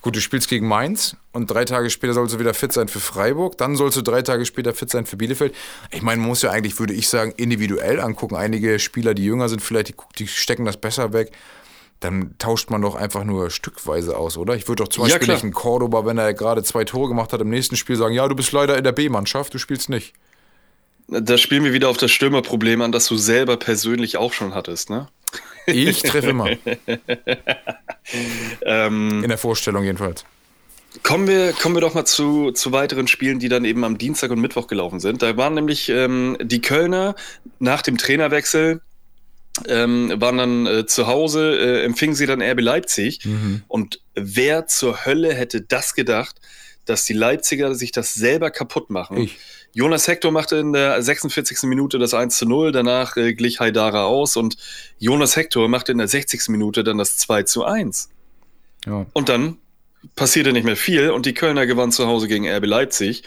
Speaker 2: gut, du spielst gegen Mainz und drei Tage später sollst du wieder fit sein für Freiburg, dann sollst du drei Tage später fit sein für Bielefeld. Ich meine, man muss ja eigentlich, würde ich sagen, individuell angucken. Einige Spieler, die jünger sind, vielleicht, die, die stecken das besser weg. Dann tauscht man doch einfach nur stückweise aus, oder? Ich würde doch zum
Speaker 3: Ja,
Speaker 2: Beispiel
Speaker 3: klar.
Speaker 2: nicht einen Cordoba, wenn er gerade zwei Tore gemacht hat, im nächsten Spiel sagen, ja, du bist leider in der B-Mannschaft, du spielst nicht.
Speaker 3: Da spielen wir wieder auf das Stürmerproblem an, das du selber persönlich auch schon hattest, ne?
Speaker 2: Ich treffe immer.
Speaker 3: Ähm,
Speaker 2: In der Vorstellung jedenfalls.
Speaker 3: Kommen wir, kommen wir doch mal zu, zu weiteren Spielen, die dann eben am Dienstag und Mittwoch gelaufen sind. Da waren nämlich ähm, die Kölner nach dem Trainerwechsel, ähm, waren dann äh, zu Hause, äh, empfingen sie dann RB Leipzig. Und wer zur Hölle hätte das gedacht, dass die Leipziger sich das selber kaputt machen?
Speaker 2: Ich.
Speaker 3: Jonas Hector machte in der 46. Minute das 1 zu 0, danach äh, glich Haidara aus und Jonas Hector machte in der 60. Minute dann das 2 zu 1.
Speaker 2: Ja.
Speaker 3: Und dann passierte nicht mehr viel und die Kölner gewannen zu Hause gegen RB Leipzig.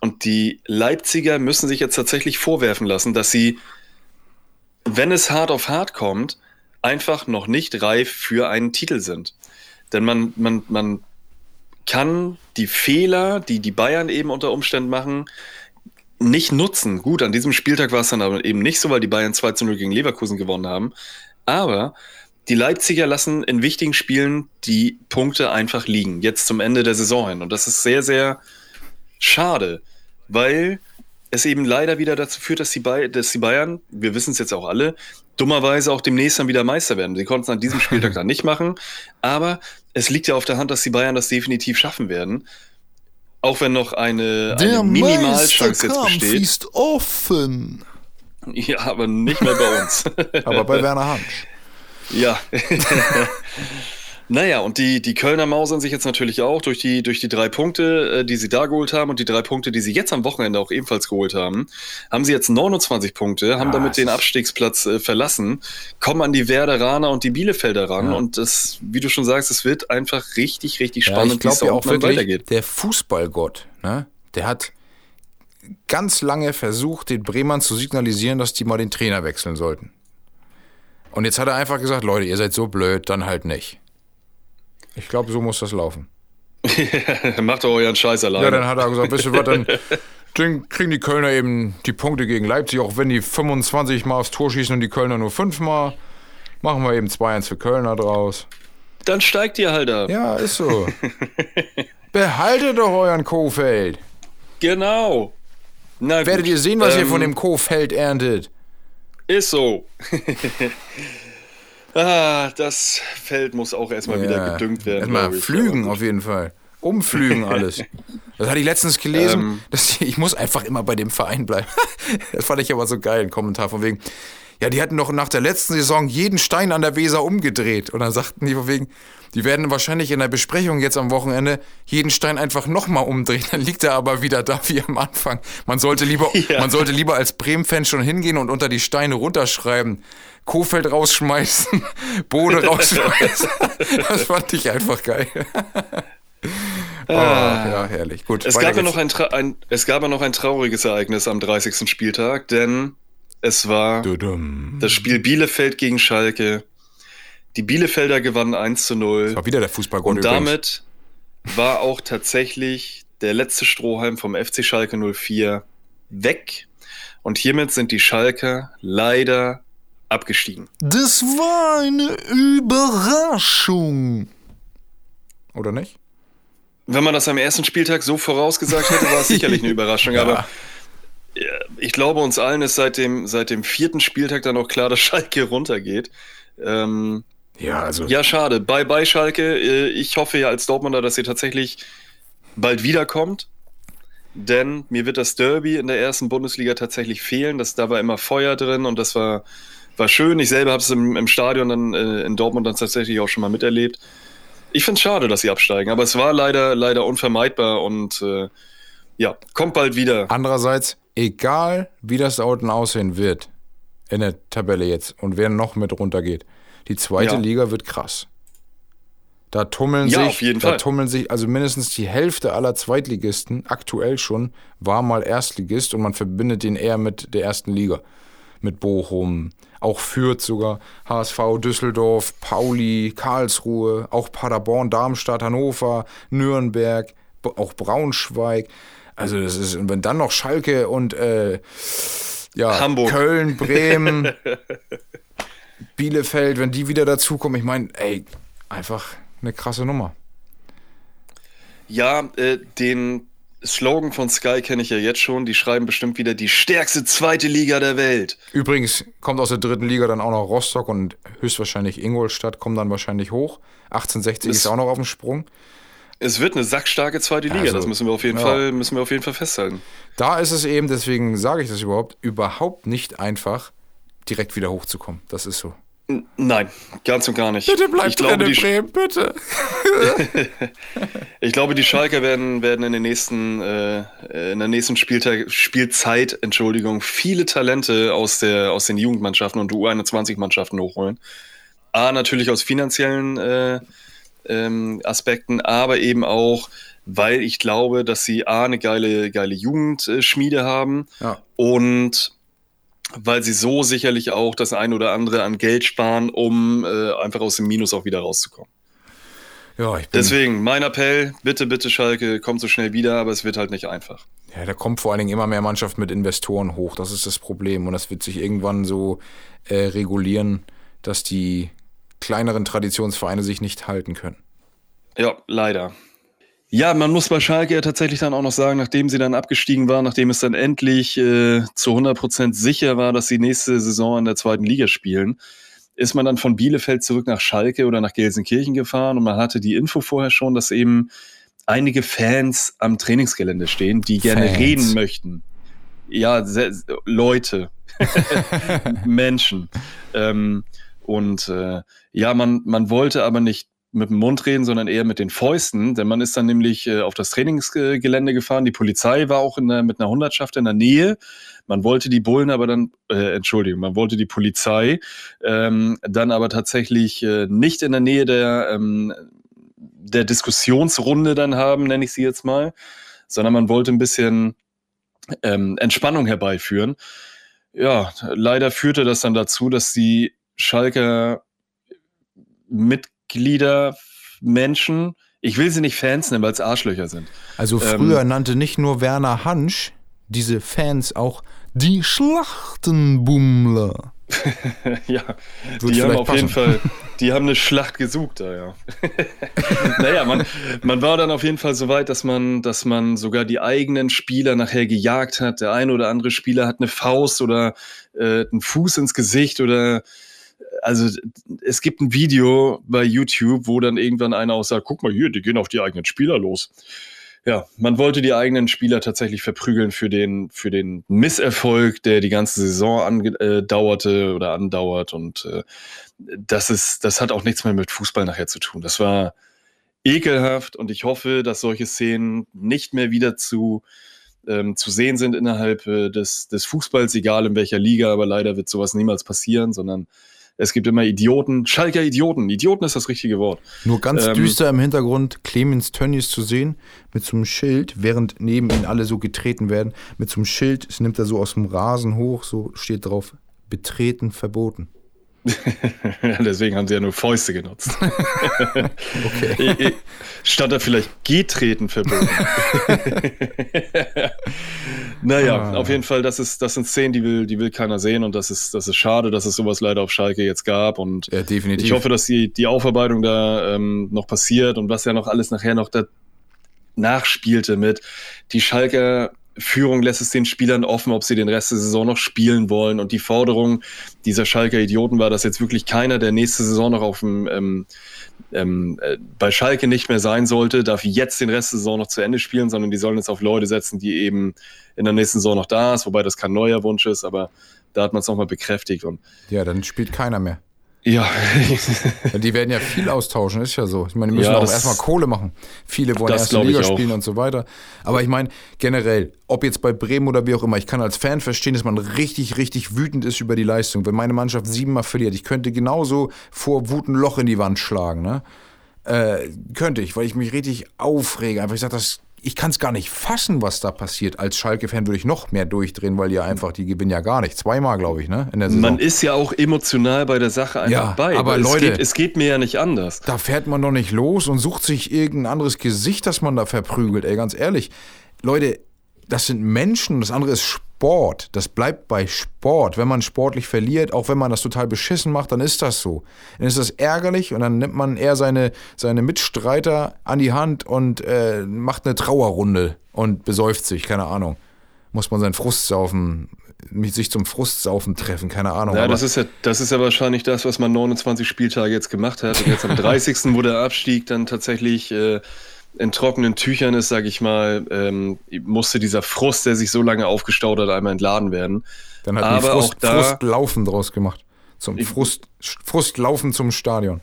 Speaker 3: Und die Leipziger müssen sich jetzt tatsächlich vorwerfen lassen, dass sie, wenn es hart auf hart kommt, einfach noch nicht reif für einen Titel sind. Denn man, man, man kann die Fehler, die die Bayern eben unter Umständen machen, nicht nutzen. Gut, an diesem Spieltag war es dann aber eben nicht so, weil die Bayern 2 zu 0 gegen Leverkusen gewonnen haben. Aber die Leipziger lassen in wichtigen Spielen die Punkte einfach liegen, jetzt zum Ende der Saison hin. Und das ist sehr, sehr schade. weil es eben leider wieder dazu führt, dass die, Bay dass die Bayern, wir wissen es jetzt auch alle, dummerweise auch demnächst dann wieder Meister werden. Sie konnten es an diesem Spieltag dann nicht machen, aber es liegt ja auf der Hand, dass die Bayern das definitiv schaffen werden. Auch wenn noch eine, eine Minimalchance jetzt besteht.
Speaker 1: ist offen.
Speaker 3: Ja, aber nicht mehr bei uns.
Speaker 2: Aber bei Werner Hansch.
Speaker 3: Ja. naja, und die, die Kölner mausern sich jetzt natürlich auch durch die, durch die drei Punkte, äh, die sie da geholt haben und die drei Punkte, die sie jetzt am Wochenende auch ebenfalls geholt haben. Haben sie jetzt 29 Punkte, haben
Speaker 2: Ja,
Speaker 3: damit
Speaker 2: es
Speaker 3: den Abstiegsplatz äh, verlassen, kommen an die Werderaner und die Bielefelder ran
Speaker 2: Ja.
Speaker 3: und das, wie du schon sagst, es wird einfach richtig, richtig
Speaker 2: Ja,
Speaker 3: spannend,
Speaker 2: ich glaube
Speaker 3: da
Speaker 2: ja auch wirklich,
Speaker 3: weitergeht.
Speaker 2: der Fußballgott, ne, der hat ganz lange versucht, den Bremern zu signalisieren, dass die mal den Trainer wechseln sollten. Und jetzt hat er einfach gesagt, Leute, ihr seid so blöd, dann halt nicht. Ich glaube, so muss das laufen.
Speaker 3: Macht doch euren Scheiß alleine.
Speaker 2: Ja, dann hat er gesagt, wisst ihr was, dann, dann kriegen die Kölner eben die Punkte gegen Leipzig, auch wenn die 25 Mal aufs Tor schießen und die Kölner nur 5 Mal. Machen wir eben 2-1 für Kölner draus.
Speaker 3: dann steigt ihr halt ab.
Speaker 2: Ja, ist so. Behaltet doch euren Kofeld.
Speaker 3: Genau. Na
Speaker 2: Werdet
Speaker 3: gut.
Speaker 2: ihr sehen, was ihr
Speaker 3: Ähm,
Speaker 2: von dem Kofeld erntet.
Speaker 3: Ist so. Ah, das Feld muss auch erstmal wieder gedüngt werden.
Speaker 2: Erstmal flügen auf jeden Fall. Umflügen alles. Das hatte ich letztens gelesen.
Speaker 3: Ähm.
Speaker 2: dass ich, ich muss einfach immer bei dem Verein bleiben. Das fand ich aber so geil, ein Kommentar von wegen. Ja, die hatten doch nach der letzten Saison jeden Stein an der Weser umgedreht. Und dann sagten die von wegen, die werden wahrscheinlich in der Besprechung jetzt am Wochenende jeden Stein einfach nochmal umdrehen. Dann liegt er aber wieder da wie am Anfang. Man sollte lieber,
Speaker 3: Ja.
Speaker 2: man sollte lieber als Bremen-Fan schon hingehen und unter die Steine runterschreiben. Kofeld rausschmeißen, Bode rausschmeißen. Das fand ich einfach geil. Oh, ja, herrlich. Gut.
Speaker 3: Es gab, ja noch ein, ein, es gab ja noch ein trauriges Ereignis am 30. Spieltag, denn es war
Speaker 2: Dudum.
Speaker 3: das Spiel Bielefeld gegen Schalke. Die Bielefelder gewannen 1 zu 0.
Speaker 2: War wieder der Fußballgott
Speaker 3: Und
Speaker 2: übrigens.
Speaker 3: damit war auch tatsächlich der letzte Strohhalm vom FC Schalke 04 weg. Und hiermit sind die Schalker leider abgestiegen.
Speaker 1: Das war eine Überraschung.
Speaker 2: Oder nicht?
Speaker 3: Wenn man das am ersten Spieltag so vorausgesagt hätte, war es sicherlich eine Überraschung.
Speaker 2: Ja.
Speaker 3: Aber ja, ich glaube, uns allen ist seit dem, seit dem vierten Spieltag dann auch klar, dass Schalke runtergeht. Ähm,
Speaker 2: Ja, also.
Speaker 3: ja, schade. Bye bye Schalke. Äh, Ich hoffe ja als Dortmunder, dass ihr tatsächlich bald wiederkommt. Denn mir wird das Derby in der ersten Bundesliga tatsächlich fehlen. Das, da war immer Feuer drin und das war, war schön. Ich selber habe es im, im Stadion dann äh, in Dortmund dann tatsächlich auch schon mal miterlebt. Ich finde es schade, dass sie absteigen, aber es war leider, leider unvermeidbar und äh, ja, kommt bald wieder.
Speaker 2: Andererseits, egal wie das da unten aussehen wird, in der Tabelle jetzt und wer noch mit runtergeht, die zweite
Speaker 3: Ja.
Speaker 2: Liga wird krass. Da tummeln
Speaker 3: Ja,
Speaker 2: sich, da
Speaker 3: Fall.
Speaker 2: tummeln sich, also mindestens die Hälfte aller Zweitligisten, aktuell schon, war mal Erstligist und man verbindet den eher mit der ersten Liga. Mit Bochum, auch Fürth sogar, HSV, Düsseldorf, Pauli, Karlsruhe, auch Paderborn, Darmstadt, Hannover, Nürnberg, auch Braunschweig. Also das ist, und wenn dann noch Schalke und äh, ja,
Speaker 3: Hamburg.
Speaker 2: Köln, Bremen, Bielefeld, wenn die wieder dazukommen, ich meine, ey, einfach eine krasse Nummer.
Speaker 3: Ja, äh, den Slogan von Sky kenne ich ja jetzt schon. Die schreiben bestimmt wieder die stärkste zweite Liga der Welt.
Speaker 2: Übrigens kommt aus der dritten Liga dann auch noch Rostock und höchstwahrscheinlich Ingolstadt kommen dann wahrscheinlich hoch. 1860 ist
Speaker 3: Ist-
Speaker 2: auch noch auf dem Sprung.
Speaker 3: Es wird eine sackstarke zweite Liga,
Speaker 2: Also,
Speaker 3: das müssen wir auf jeden
Speaker 2: ja.
Speaker 3: Fall, müssen wir auf jeden Fall festhalten.
Speaker 2: Da ist es eben, deswegen sage ich das überhaupt, überhaupt nicht einfach, direkt wieder hochzukommen. Das ist so.
Speaker 3: Nein, ganz und gar nicht.
Speaker 2: Bitte bleib
Speaker 3: ich glaube, die,
Speaker 2: Bremen, bitte.
Speaker 3: ich glaube, die Schalker werden, werden in den nächsten, äh, in der nächsten Spieltag, Spielzeit, Entschuldigung, viele Talente aus der, aus den Jugendmannschaften und U21-Mannschaften hochholen. A, natürlich aus finanziellen äh, ähm, Aspekten, aber eben auch, weil ich glaube, dass sie A, eine geile, geile Jugendschmiede haben
Speaker 2: Ja.
Speaker 3: und weil sie so sicherlich auch das ein oder andere an Geld sparen, um äh, einfach aus dem Minus auch wieder rauszukommen.
Speaker 2: Ja, ich bin,
Speaker 3: Deswegen mein Appell, bitte, bitte Schalke, kommt so schnell wieder, aber es wird halt nicht einfach.
Speaker 2: ja, da kommt vor allen Dingen immer mehr Mannschaft mit Investoren hoch. Das ist das Problem. Und das wird sich irgendwann so äh, regulieren, dass die kleineren Traditionsvereine sich nicht halten können.
Speaker 3: Ja, leider. Ja, man muss bei Schalke ja tatsächlich dann auch noch sagen, nachdem sie dann abgestiegen waren, nachdem es dann endlich äh, zu 100% sicher war, dass sie nächste Saison in der zweiten Liga spielen, ist man dann von Bielefeld zurück nach Schalke oder nach Gelsenkirchen gefahren und man hatte die Info vorher schon, dass eben einige Fans am Trainingsgelände stehen, die gerne
Speaker 2: Fans.
Speaker 3: reden möchten. Ja, se- Leute, Menschen. Ähm, und äh, ja, man, man wollte aber nicht mit dem Mund reden, sondern eher mit den Fäusten, denn man ist dann nämlich äh, auf das Trainingsgelände gefahren. Die Polizei war auch der, mit einer Hundertschaft in der Nähe. Man wollte die Bullen aber dann, äh, Entschuldigung, man wollte die Polizei ähm, dann aber tatsächlich äh, nicht in der Nähe der, ähm, der Diskussionsrunde dann haben, nenne ich sie jetzt mal, sondern man wollte ein bisschen ähm, Entspannung herbeiführen. Ja, leider führte das dann dazu, dass die Schalker Mitglieder, Menschen, ich will sie nicht Fans nennen, weil es Arschlöcher sind.
Speaker 2: Also früher nannte nicht nur Werner Hansch diese Fans auch die Schlachtenbummler.
Speaker 3: ja,
Speaker 2: Wird
Speaker 3: die haben auf jeden
Speaker 2: passen.
Speaker 3: Fall, die haben eine Schlacht gesucht da, ja. naja, man, man war dann auf jeden Fall so weit, dass man, dass man sogar die eigenen Spieler nachher gejagt hat. Der eine oder andere Spieler hat eine Faust oder äh, einen Fuß ins Gesicht oder also es gibt ein Video bei YouTube, wo dann irgendwann einer auch sagt, guck mal hier, die gehen auf die eigenen Spieler los. Ja, man wollte die eigenen Spieler tatsächlich verprügeln für den, für den Misserfolg, der die ganze Saison andauerte oder andauert. Und äh, das ist, das hat auch nichts mehr mit Fußball nachher zu tun. Das war ekelhaft und ich hoffe, dass solche Szenen nicht mehr wieder zu, ähm, zu sehen sind innerhalb äh, des, des Fußballs, egal in welcher Liga, aber leider wird sowas niemals passieren, sondern es gibt immer Idioten. Schalker Idioten. Idioten ist das richtige Wort.
Speaker 2: Nur ganz
Speaker 3: Ähm,
Speaker 2: düster im Hintergrund Clemens Tönnies zu sehen mit so einem Schild, während neben ihn alle so getreten werden. Mit so einem Schild, das nimmt er so aus dem Rasen hoch, so steht drauf, betreten verboten.
Speaker 3: Deswegen haben sie ja nur Fäuste genutzt.
Speaker 2: Okay.
Speaker 3: Statt da vielleicht Getreten verboten. naja,
Speaker 2: Ah.
Speaker 3: auf jeden Fall, das, ist, das sind Szenen, die will, die will keiner sehen und das ist, das ist schade, dass es sowas leider auf Schalke jetzt gab und
Speaker 2: Ja, definitiv.
Speaker 3: ich hoffe, dass die, die Aufarbeitung da ähm, noch passiert und was ja noch alles nachher noch da nachspielte mit die Schalker Führung lässt es den Spielern offen, ob sie den Rest der Saison noch spielen wollen. Und die Forderung dieser Schalker Idioten war, dass jetzt wirklich keiner, der nächste Saison noch auf dem ähm, ähm, äh, bei Schalke nicht mehr sein sollte, darf jetzt den Rest der Saison noch zu Ende spielen, sondern die sollen jetzt auf Leute setzen, die eben in der nächsten Saison noch da ist, wobei das kein neuer Wunsch ist, aber da hat man es nochmal bekräftigt. Und
Speaker 2: Ja, dann spielt keiner mehr.
Speaker 3: ja,
Speaker 2: Die werden ja viel austauschen, ist ja so. Ich meine, die müssen
Speaker 3: Ja,
Speaker 2: auch erstmal Kohle machen. Viele wollen
Speaker 3: ich
Speaker 2: Liga spielen und so weiter. Aber ich meine, generell, ob jetzt bei Bremen oder wie auch immer, ich kann als Fan verstehen, dass man richtig, richtig wütend ist über die Leistung. Wenn meine Mannschaft siebenmal verliert, ich könnte genauso vor Wut ein Loch in die Wand schlagen, ne? Äh, könnte ich, weil ich mich richtig aufrege. Einfach, ich sage, das. Ich kann es gar nicht fassen, was da passiert. Als Schalke-Fan würde ich noch mehr durchdrehen, weil die einfach, die gewinnen ja gar nicht. Zweimal, glaube ich, ne? In der Saison.
Speaker 3: man ist ja auch emotional bei der Sache einfach
Speaker 2: Ja,
Speaker 3: bei.
Speaker 2: aber Leute-
Speaker 3: es geht, es geht mir ja nicht anders.
Speaker 2: Da fährt man doch nicht los und sucht sich irgendein anderes Gesicht, das man da verprügelt, ey, ganz ehrlich. Leute, das sind Menschen, das andere ist Sport. Das bleibt bei Sport. Wenn man sportlich verliert, auch wenn man das total beschissen macht, dann ist das so. Dann ist das ärgerlich und dann nimmt man eher seine, seine Mitstreiter an die Hand und äh, macht eine Trauerrunde und besäuft sich, keine Ahnung. Muss man seinen Frustsaufen, mit sich zum Frustsaufen treffen, keine Ahnung.
Speaker 3: Ja, das ist ja, das ist ja wahrscheinlich das, was man 29 Spieltage jetzt gemacht hat. Und jetzt am 30. wo der Abstieg dann tatsächlich äh, in trockenen Tüchern ist, sage ich mal, ähm, musste dieser Frust, der sich so lange aufgestaut hat, einmal entladen werden.
Speaker 2: Dann hat
Speaker 3: Aber
Speaker 2: die Frust,
Speaker 3: auch da-
Speaker 2: Frustlaufen draus gemacht. Zum Frust, Frustlaufen zum Stadion.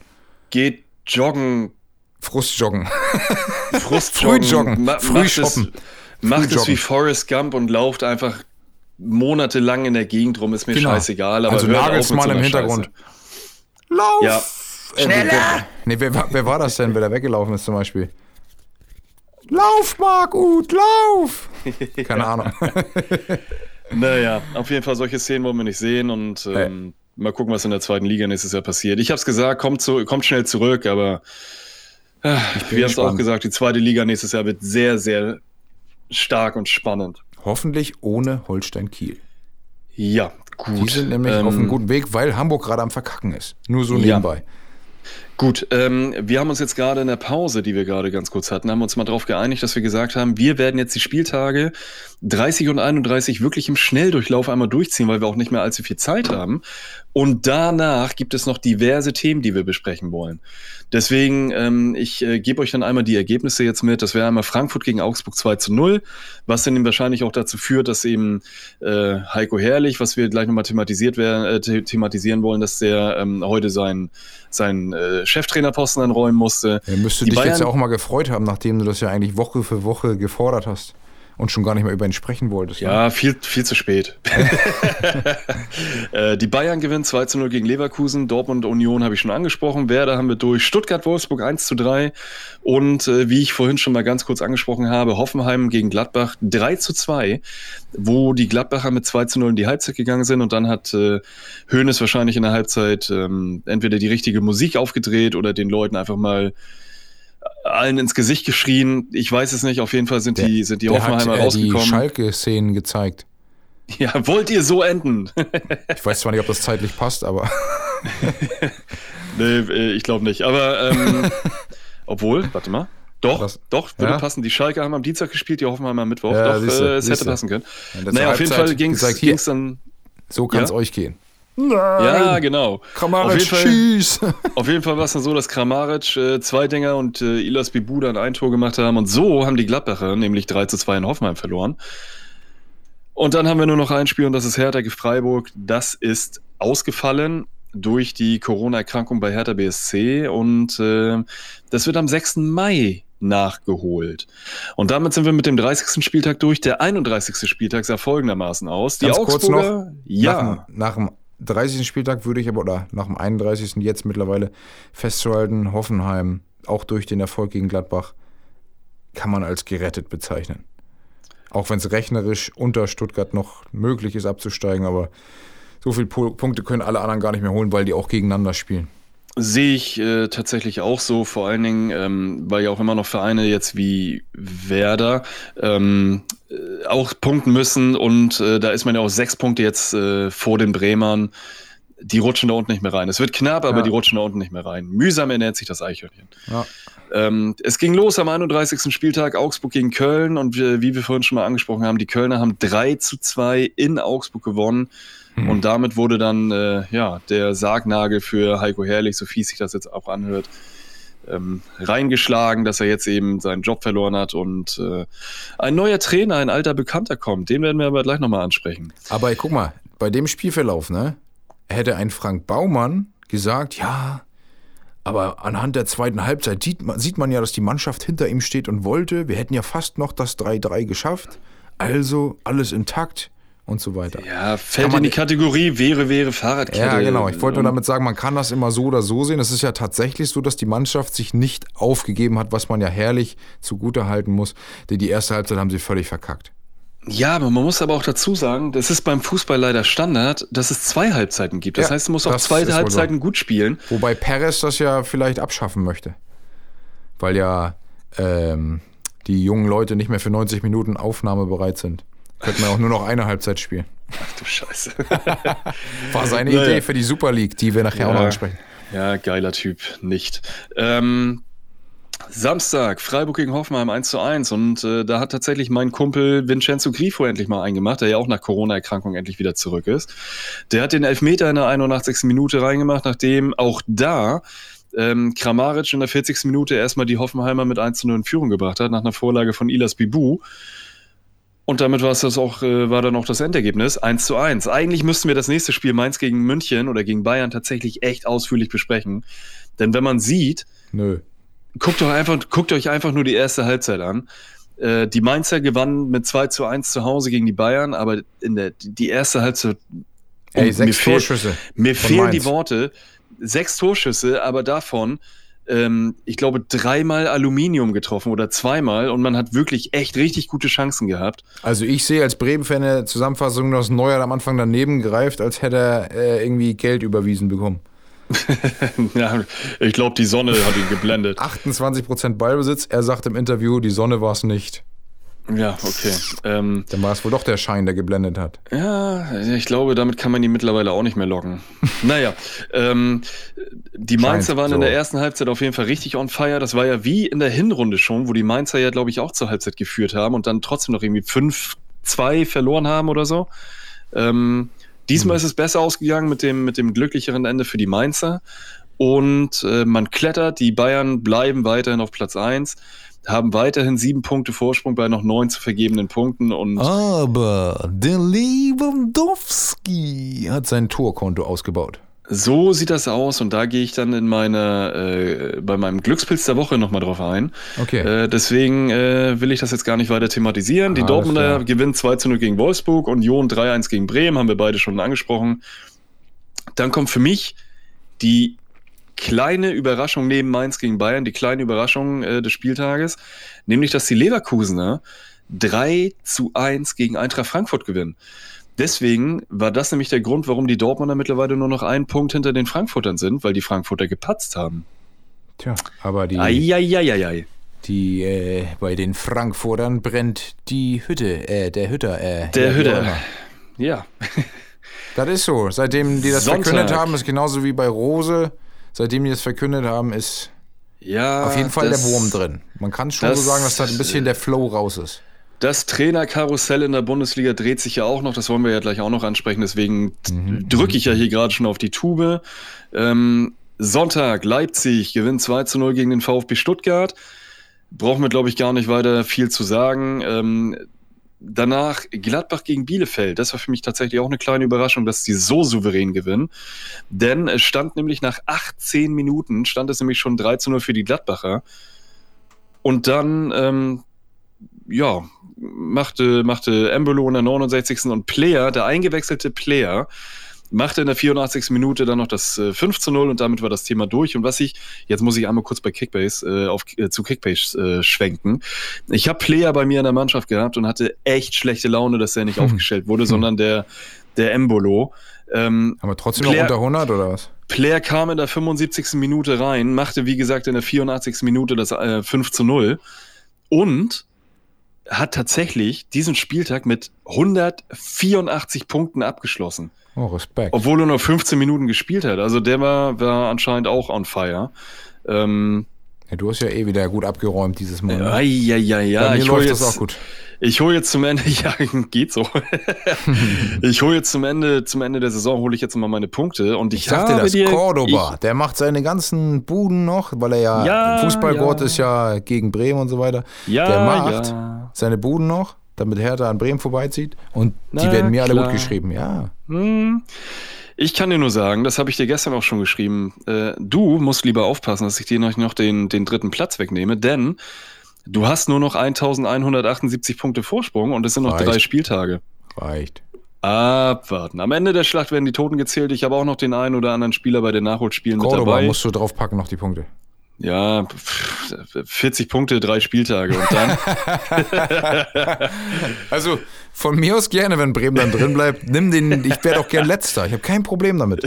Speaker 3: Geht joggen,
Speaker 2: Frustjoggen.
Speaker 3: Frustjoggen,
Speaker 2: Frühjoggen,
Speaker 3: ma
Speaker 2: früh
Speaker 3: macht es,
Speaker 2: shoppen.
Speaker 3: macht es wie Forrest Gump und lauft einfach monatelang in der Gegend rum, ist mir
Speaker 2: Genau.
Speaker 3: scheißegal. Aber
Speaker 2: also Nagelsmann
Speaker 3: so
Speaker 2: im Hintergrund.
Speaker 3: Scheiße.
Speaker 2: Lauf!
Speaker 3: Ja.
Speaker 2: Schneller! Nee, wer, war- wer war das denn, wer da weggelaufen ist zum Beispiel? Lauf, Margut, lauf! Keine Ahnung.
Speaker 3: Naja, auf jeden Fall solche Szenen wollen wir nicht sehen und ähm, mal gucken, was in der zweiten Liga nächstes Jahr passiert. Ich habe es gesagt, kommt, zu, kommt schnell zurück, aber äh, wir haben es auch gesagt, die zweite Liga nächstes Jahr wird sehr, sehr stark und spannend.
Speaker 2: Hoffentlich ohne Holstein Kiel.
Speaker 3: Ja, gut.
Speaker 2: Die sind nämlich
Speaker 3: Ähm,
Speaker 2: auf einem guten Weg, weil Hamburg gerade am Verkacken ist. Nur so
Speaker 3: ja. Gut, ähm, wir haben uns jetzt gerade in der Pause, die wir gerade ganz kurz hatten, haben uns mal darauf geeinigt, dass wir gesagt haben, wir werden jetzt die Spieltage 30 und 31 wirklich im Schnelldurchlauf einmal durchziehen, weil wir auch nicht mehr allzu viel Zeit haben. Und danach gibt es noch diverse Themen, die wir besprechen wollen. Deswegen, ähm, ich äh, gebe euch dann einmal die Ergebnisse jetzt mit. Das wäre einmal Frankfurt gegen Augsburg 2 zu 0, was dann wahrscheinlich auch dazu führt, dass eben äh, Heiko Herrlich, was wir gleich nochmal thematisiert werden, äh, the thematisieren wollen, dass der ähm, heute seinen sein, äh, Cheftrainerposten anräumen musste.
Speaker 2: Er müsste
Speaker 3: Die
Speaker 2: dich jetzt
Speaker 3: Bayern-
Speaker 2: ja auch mal gefreut haben, nachdem du das ja eigentlich Woche für Woche gefordert hast und schon gar nicht mehr über ihn sprechen wolltest. ne?
Speaker 3: Ja, viel, viel zu spät. äh, die Bayern gewinnen 2 zu 0 gegen Leverkusen. Dortmund Union habe ich schon angesprochen. Werder haben wir durch. Stuttgart-Wolfsburg 1 zu 3. Und äh, wie ich vorhin schon mal ganz kurz angesprochen habe, Hoffenheim gegen Gladbach 3 zu 2, wo die Gladbacher mit 2 zu 0 in die Halbzeit gegangen sind. Und dann hat äh, Hoeneß wahrscheinlich in der Halbzeit ähm, entweder die richtige Musik aufgedreht oder den Leuten einfach mal allen ins Gesicht geschrien. Ich weiß es nicht. Auf jeden Fall sind die, sind die
Speaker 2: Der hat
Speaker 3: Hoffenheimer
Speaker 2: äh, die
Speaker 3: rausgekommen.
Speaker 2: Schalke-Szenen gezeigt.
Speaker 3: Ja, wollt ihr so enden?
Speaker 2: Ich weiß zwar nicht, ob das zeitlich passt, aber
Speaker 3: nee, äh, ich glaube nicht. Aber ähm, obwohl, warte mal. Doch,
Speaker 2: Was?
Speaker 3: doch, würde
Speaker 2: Ja?
Speaker 3: passen. Die Schalke haben am Dienstag gespielt, die Hoffenheimer am Mittwoch.
Speaker 2: Ja,
Speaker 3: doch,
Speaker 2: siehste,
Speaker 3: äh, es hätte
Speaker 2: siehste.
Speaker 3: passen können.
Speaker 2: Ja, das
Speaker 3: naja, auf jeden Fall ging es dann.
Speaker 2: so kann es
Speaker 3: Ja?
Speaker 2: euch gehen.
Speaker 3: Ja, genau. Auf
Speaker 2: Kramaric,
Speaker 3: jeden Fall, auf jeden Fall war es dann so, dass Kramaric äh, zwei Dinger und äh, Ilas Bibu dann ein Tor gemacht haben. Und so haben die Gladbacher nämlich 3 zu 2 in Hoffenheim verloren. Und dann haben wir nur noch ein Spiel und das ist Hertha gegen Freiburg. Das ist ausgefallen durch die Corona-Erkrankung bei Hertha BSC und äh, das wird am 6. Mai nachgeholt. Und damit sind wir mit dem 30. Spieltag durch. Der 31. Spieltag sah folgendermaßen aus. Die
Speaker 2: Ganz kurz
Speaker 3: Augsburger,
Speaker 2: noch,
Speaker 3: ja,
Speaker 2: Nach, nach dem 30. Spieltag würde ich aber, oder nach dem 31. jetzt mittlerweile festzuhalten, Hoffenheim, auch durch den Erfolg gegen Gladbach, kann man als gerettet bezeichnen. Auch wenn es rechnerisch unter Stuttgart noch möglich ist abzusteigen, aber so viele Pu- Punkte können alle anderen gar nicht mehr holen, weil die auch gegeneinander spielen.
Speaker 3: Sehe ich äh, tatsächlich auch so, vor allen Dingen, ähm, weil ja auch immer noch Vereine jetzt wie Werder ähm, äh, auch punkten müssen und äh, da ist man ja auch sechs Punkte jetzt äh, vor den Bremern. Die rutschen da unten nicht mehr rein. Es wird knapp, aber
Speaker 2: Ja.
Speaker 3: die rutschen da unten nicht mehr rein. Mühsam ernährt sich das Eichhörnchen.
Speaker 2: Ja.
Speaker 3: Ähm, es ging los am 31. Spieltag Augsburg gegen Köln und wir, wie wir vorhin schon mal angesprochen haben, die Kölner haben 3 zu 2 in Augsburg gewonnen. Und damit wurde dann äh, ja, der Sargnagel für Heiko Herrlich, so fies sich das jetzt auch anhört, ähm, reingeschlagen, dass er jetzt eben seinen Job verloren hat und äh, ein neuer Trainer, ein alter Bekannter kommt. Den werden wir aber gleich nochmal ansprechen.
Speaker 2: Aber guck mal, bei dem Spielverlauf, ne, hätte ein Frank Baumann gesagt, ja, aber anhand der zweiten Halbzeit sieht man, sieht man ja, dass die Mannschaft hinter ihm steht und wollte. Wir hätten ja fast noch das 3-3 geschafft. Also alles intakt und so weiter.
Speaker 3: Ja, fällt
Speaker 2: man
Speaker 3: in die Kategorie wäre, wäre Fahrradkette.
Speaker 2: Ja, genau. Ich wollte nur
Speaker 3: Und-
Speaker 2: damit sagen, man kann das immer so oder so sehen. Es ist ja tatsächlich so, dass die Mannschaft sich nicht aufgegeben hat, was man ja herrlich zugute halten muss. Denn die erste Halbzeit haben sie völlig verkackt.
Speaker 3: Ja, aber man muss aber auch dazu sagen, das ist beim Fußball leider Standard, dass es zwei Halbzeiten gibt. Das
Speaker 2: Ja,
Speaker 3: heißt, du musst auch zwei Halbzeiten gut spielen.
Speaker 2: Wobei Perez das ja vielleicht abschaffen möchte. Weil ja ähm, die jungen Leute nicht mehr für 90 Minuten aufnahmebereit sind. Könnten wir auch nur noch eine Halbzeit spielen.
Speaker 3: Ach du Scheiße.
Speaker 2: War seine
Speaker 3: Naja.
Speaker 2: Idee für die Super League, die wir nachher auch noch
Speaker 3: Ja.
Speaker 2: ansprechen.
Speaker 3: Ja, geiler Typ, nicht. Ähm, Samstag, Freiburg gegen Hoffenheim 1 zu 1 und äh, da hat tatsächlich mein Kumpel Vincenzo Grifo endlich mal eingemacht, der ja auch nach Corona-Erkrankung endlich wieder zurück ist. Der hat den Elfmeter in der 81. Minute reingemacht, nachdem auch da ähm, Kramaric in der 40. Minute erstmal die Hoffenheimer mit 1 zu 0 in Führung gebracht hat, nach einer Vorlage von Ilas Bibu. Und damit war es das auch, äh, war dann auch das Endergebnis 1 zu 1. Eigentlich müssten wir das nächste Spiel Mainz gegen München oder gegen Bayern tatsächlich echt ausführlich besprechen. Denn wenn man sieht,
Speaker 2: Nö.
Speaker 3: guckt, doch einfach, guckt euch einfach nur die erste Halbzeit an. Äh, die Mainzer gewannen mit 2 zu 1 zu Hause gegen die Bayern, aber in der, die erste Halbzeit.
Speaker 2: Ey,
Speaker 3: und
Speaker 2: sechs
Speaker 3: mir
Speaker 2: Torschüsse.
Speaker 3: Mir
Speaker 2: von
Speaker 3: fehlen
Speaker 2: Mainz.
Speaker 3: die Worte. Sechs Torschüsse, aber davon, ähm, ich glaube, dreimal Aluminium getroffen oder zweimal und man hat wirklich echt richtig gute Chancen gehabt.
Speaker 2: Also ich sehe als Bremen-Fan eine Zusammenfassung, dass Neuer am Anfang daneben greift, als hätte er äh, irgendwie Geld überwiesen bekommen.
Speaker 3: ja, ich glaube, die Sonne hat ihn geblendet.
Speaker 2: 28% Ballbesitz. Er sagt im Interview, die Sonne war es nicht.
Speaker 3: Ja, okay. Ähm,
Speaker 2: Dann war es wohl doch der Schein, der geblendet hat.
Speaker 3: ja, ich glaube, damit kann man die mittlerweile auch nicht mehr locken. naja, ähm, die Mainzer
Speaker 2: Scheint
Speaker 3: waren in
Speaker 2: so.
Speaker 3: der ersten Halbzeit auf jeden Fall richtig on fire. Das war ja wie in der Hinrunde schon, wo die Mainzer ja, glaube ich, auch zur Halbzeit geführt haben und dann trotzdem noch irgendwie 5-2 verloren haben oder so. Ähm, diesmal ist es besser ausgegangen mit dem, mit dem glücklicheren Ende für die Mainzer. Und äh, man klettert, die Bayern bleiben weiterhin auf Platz 1, haben weiterhin sieben Punkte Vorsprung bei noch neun zu vergebenen Punkten und
Speaker 2: Aber der Lewandowski hat sein Torkonto ausgebaut.
Speaker 3: So sieht das aus und da gehe ich dann in meiner, äh, bei meinem Glückspilz der Woche nochmal drauf ein.
Speaker 2: Okay.
Speaker 3: Äh, deswegen äh, will ich das jetzt gar nicht weiter thematisieren. Die
Speaker 2: Alles
Speaker 3: Dortmunder gewinnen 2 zu 0 gegen Wolfsburg, Union 3-1 gegen Bremen, haben wir beide schon angesprochen. Dann kommt für mich die kleine Überraschung neben Mainz gegen Bayern, die kleine Überraschung äh, des Spieltages, nämlich dass die Leverkusener 3 zu 1 gegen Eintracht Frankfurt gewinnen. Deswegen war das nämlich der Grund, warum die Dortmunder mittlerweile nur noch einen Punkt hinter den Frankfurtern sind, weil die Frankfurter gepatzt haben.
Speaker 2: Tja, aber die,
Speaker 3: Eieieiei.
Speaker 2: die äh, bei den Frankfurtern brennt die Hütte, äh, der Hütter, äh,
Speaker 3: Der
Speaker 2: ja,
Speaker 3: Hütter. Ja.
Speaker 2: Das ist so. Seitdem die das
Speaker 3: Sonntag.
Speaker 2: verkündet haben, ist genauso wie bei Rose. Seitdem die das verkündet haben, ist
Speaker 3: Ja.
Speaker 2: auf jeden Fall
Speaker 3: das-
Speaker 2: der Wurm drin. Man kann schon
Speaker 3: das-
Speaker 2: so sagen, dass da ein bisschen der Flow raus ist.
Speaker 3: Das Trainerkarussell in der Bundesliga dreht sich ja auch noch, das wollen wir ja gleich auch noch ansprechen, deswegen
Speaker 2: Mhm.
Speaker 3: drücke ich ja hier gerade schon auf die Tube. Ähm, Sonntag, Leipzig gewinnt 2 zu 0 gegen den VfB Stuttgart. Brauchen wir, glaube ich, gar nicht weiter viel zu sagen. Ähm, danach Gladbach gegen Bielefeld. Das war für mich tatsächlich auch eine kleine Überraschung, dass die so souverän gewinnen. Denn es stand nämlich nach 18 Minuten, stand es nämlich schon 3 zu 0 für die Gladbacher. Und dann, ähm, ja, machte, machte Embolo in der 69. und Player, der eingewechselte Player, machte in der 84. Minute dann noch das äh, 5 zu 0 und damit war das Thema durch. Und was ich, jetzt muss ich einmal kurz bei Kickbase äh, auf, äh, zu Kickbase äh, schwenken. Ich habe Player bei mir in der Mannschaft gehabt und hatte echt schlechte Laune, dass er nicht aufgestellt wurde, sondern der, der Embolo. Ähm,
Speaker 2: Aber trotzdem
Speaker 3: Player-
Speaker 2: noch unter 100 oder was?
Speaker 3: Player kam in der 75. Minute rein, machte wie gesagt in der 84. Minute das äh, 5 zu 0 und hat tatsächlich diesen Spieltag mit 184 Punkten abgeschlossen,
Speaker 2: Oh, Respekt.
Speaker 3: obwohl er nur 15 Minuten gespielt hat. Also der war, war anscheinend auch on fire. Ähm,
Speaker 2: Ja, du hast ja eh wieder gut abgeräumt dieses Mal. ne?
Speaker 3: ja, ja, ja,
Speaker 2: Bei
Speaker 3: ja.
Speaker 2: mir
Speaker 3: Ich hole
Speaker 2: läuft
Speaker 3: jetzt,
Speaker 2: das auch gut.
Speaker 3: ich hole jetzt zum Ende, ja, geht so. ich hole jetzt zum Ende, zum Ende der Saison hole ich jetzt mal meine Punkte und ich,
Speaker 2: Ich sag dir
Speaker 3: habe
Speaker 2: das,
Speaker 3: dir,
Speaker 2: Cordoba, der macht seine ganzen Buden noch, weil er ja,
Speaker 3: Ja,
Speaker 2: Fußballgott
Speaker 3: ja.
Speaker 2: ist ja gegen Bremen und so weiter.
Speaker 3: Ja,
Speaker 2: der macht
Speaker 3: ja.
Speaker 2: Seine Buden noch, damit Hertha an Bremen vorbeizieht und die
Speaker 3: Na,
Speaker 2: werden mir alle
Speaker 3: klar.
Speaker 2: gut geschrieben. Ja,
Speaker 3: Hm. Ich kann dir nur sagen, das habe ich dir gestern auch schon geschrieben. Äh, du musst lieber aufpassen, dass ich dir noch, noch den, den dritten Platz wegnehme, denn du hast nur noch 1178 Punkte Vorsprung und es sind noch
Speaker 2: Reicht.
Speaker 3: drei Spieltage.
Speaker 2: reicht.
Speaker 3: Abwarten. Am Ende der Schlacht werden die Toten gezählt. Ich habe auch noch den einen oder anderen Spieler bei den Nachholspielen mit
Speaker 2: Cordoba
Speaker 3: dabei.
Speaker 2: musst du draufpacken noch die Punkte.
Speaker 3: Ja, pff, 40 Punkte, drei Spieltage und dann.
Speaker 2: Also von mir aus gerne, wenn Bremen dann drin bleibt. Nimm den, ich wäre doch gern letzter. Ich habe kein Problem damit.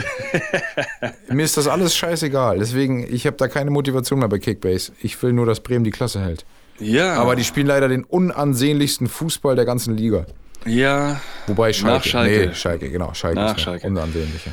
Speaker 2: mir ist das alles scheißegal. Deswegen, ich habe da keine Motivation mehr bei Kickbase. Ich will nur, dass Bremen die Klasse hält.
Speaker 3: ja,
Speaker 2: Aber die spielen leider den unansehnlichsten Fußball der ganzen Liga.
Speaker 3: ja.
Speaker 2: Wobei Schalke.
Speaker 3: Nach Schalke.
Speaker 2: Nee, Schalke, genau. Schalke
Speaker 3: Nach
Speaker 2: ist
Speaker 3: Schalke.
Speaker 2: unansehnliche.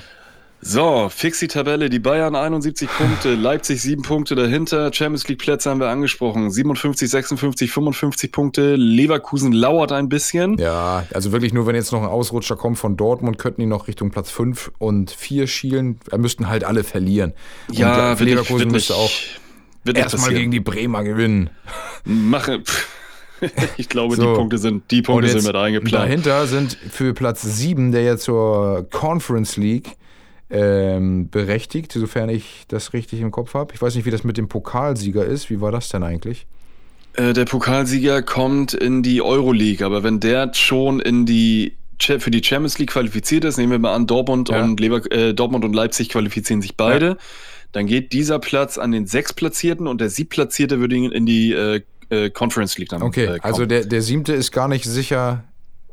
Speaker 3: So, fix die Tabelle. Die Bayern 71 Punkte, Leipzig 7 Punkte dahinter. Champions League Plätze haben wir angesprochen. 57, 56, 55 Punkte. Leverkusen lauert ein bisschen.
Speaker 2: Ja, also wirklich nur, wenn jetzt noch ein Ausrutscher kommt von Dortmund, könnten die noch Richtung Platz 5 und 4 schielen. Da müssten halt alle verlieren. Und
Speaker 3: Ja,
Speaker 2: Leverkusen
Speaker 3: wird
Speaker 2: müsste auch erstmal gegen die Bremer gewinnen.
Speaker 3: Mache. Ich glaube,
Speaker 2: So.
Speaker 3: die Punkte sind, die Punkte sind mit eingeplant.
Speaker 2: dahinter sind für Platz 7, der jetzt zur Conference League ähm, berechtigt, sofern ich das richtig im Kopf habe. Ich weiß nicht, wie das mit dem Pokalsieger ist. Wie war das denn eigentlich?
Speaker 3: Äh, der Pokalsieger kommt in die Euroleague, aber wenn der schon in die für die Champions League qualifiziert ist, nehmen wir mal an, Dortmund,
Speaker 2: Ja.
Speaker 3: und, Lever äh, Dortmund und Leipzig qualifizieren sich beide, dann geht dieser Platz an den Sechstplatzierten und der Siebtplatzierte würde in die äh, äh, Conference League dann
Speaker 2: Okay,
Speaker 3: äh,
Speaker 2: also der, der siebte ist gar nicht sicher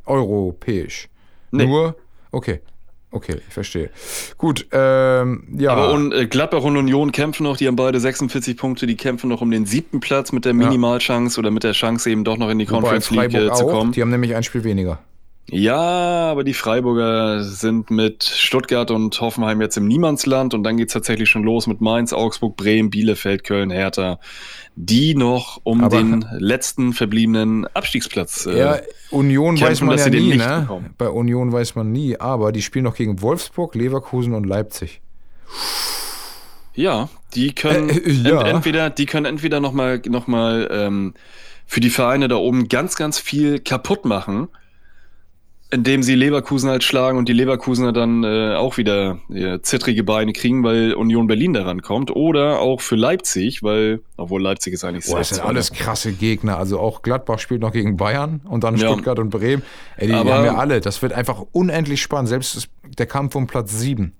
Speaker 2: europäisch.
Speaker 3: Nee.
Speaker 2: Nur, okay. Okay, ich verstehe. Gut, ähm, ja.
Speaker 3: Aber und, äh, Gladbach und Union kämpfen noch, die haben beide 46 Punkte, die kämpfen noch um den siebten Platz mit der Minimalchance oder mit der Chance eben doch noch in die Conference League äh, zu
Speaker 2: auch,
Speaker 3: kommen.
Speaker 2: Die haben nämlich ein Spiel weniger.
Speaker 3: Ja, aber die Freiburger sind mit Stuttgart und Hoffenheim jetzt im Niemandsland und dann geht's tatsächlich schon los mit Mainz, Augsburg, Bremen, Bielefeld, Köln, Hertha, die noch um
Speaker 2: Aber-
Speaker 3: den letzten verbliebenen Abstiegsplatz. äh,
Speaker 2: Ja, Union
Speaker 3: kämpfen,
Speaker 2: weiß man ja nie, ne?
Speaker 3: bekommen.
Speaker 2: Bei Union weiß man nie, aber die spielen noch gegen Wolfsburg, Leverkusen und Leipzig.
Speaker 3: Ja, die können
Speaker 2: Äh, äh, ja.
Speaker 3: ent entweder, die können entweder noch mal, noch mal ähm, für die Vereine da oben ganz, ganz viel kaputt machen, indem sie Leverkusen halt schlagen und die Leverkusener dann äh, auch wieder äh, zittrige Beine kriegen, weil Union Berlin daran kommt. Oder auch für Leipzig, weil, obwohl Leipzig ist eigentlich
Speaker 2: Boah, das sind alles krasse Gegner. Also auch Gladbach spielt noch gegen Bayern und dann
Speaker 3: Ja.
Speaker 2: Stuttgart und Bremen. Ey, die
Speaker 3: Aber-
Speaker 2: haben ja alle. Das wird einfach unendlich spannend. Selbst der Kampf um Platz 7.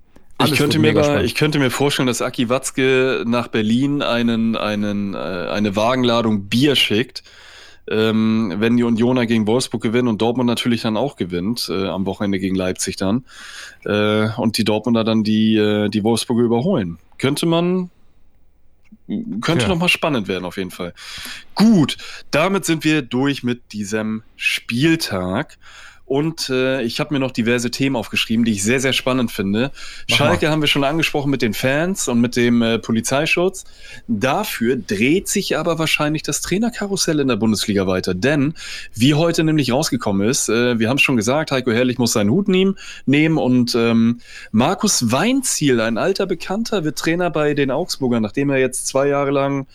Speaker 3: Ich könnte, mir gar, ich könnte mir vorstellen, dass Aki Watzke nach Berlin einen, einen, äh, eine Wagenladung Bier schickt, ähm, wenn die Unioner gegen Wolfsburg gewinnen und Dortmund natürlich dann auch gewinnt, äh, am Wochenende gegen Leipzig dann, äh, und die Dortmunder dann die, äh, die Wolfsburger überholen. Könnte man, könnte
Speaker 2: Ja.
Speaker 3: noch mal spannend werden auf jeden Fall. Gut, damit sind wir durch mit diesem Spieltag. Und äh, ich habe mir noch diverse Themen aufgeschrieben, die ich sehr, sehr spannend finde.
Speaker 2: Mach
Speaker 3: Schalke haben wir schon angesprochen mit den Fans und mit dem äh, Polizeischutz. Dafür dreht sich aber wahrscheinlich das Trainerkarussell in der Bundesliga weiter. Denn, wie heute nämlich rausgekommen ist, äh, wir haben es schon gesagt, Heiko Herrlich muss seinen Hut nehmen, nehmen und ähm, Markus Weinziel, ein alter Bekannter, wird Trainer bei den Augsburgern, nachdem er jetzt zwei Jahre lang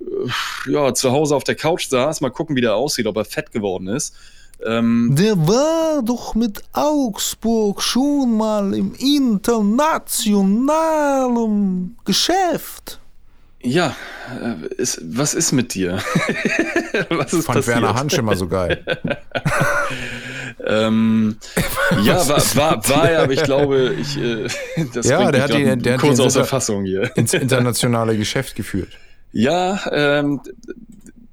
Speaker 3: äh, ja, zu Hause auf der Couch saß. Mal gucken, wie der aussieht, ob er fett geworden ist. Ähm,
Speaker 1: Der war doch mit Augsburg schon mal im internationalen Geschäft.
Speaker 3: ja, äh, ist, was ist mit dir? was ist
Speaker 2: Fand
Speaker 3: passiert?
Speaker 2: Werner Hansch immer so geil.
Speaker 3: Ähm, ja, war, war, war er, aber ich glaube, ich, äh, das
Speaker 2: Ja, der hat die- der hat
Speaker 3: kurz
Speaker 2: die in
Speaker 3: außer
Speaker 2: dieser-
Speaker 3: Fassung hier.
Speaker 2: Ins internationale Geschäft geführt.
Speaker 3: Ja, ähm,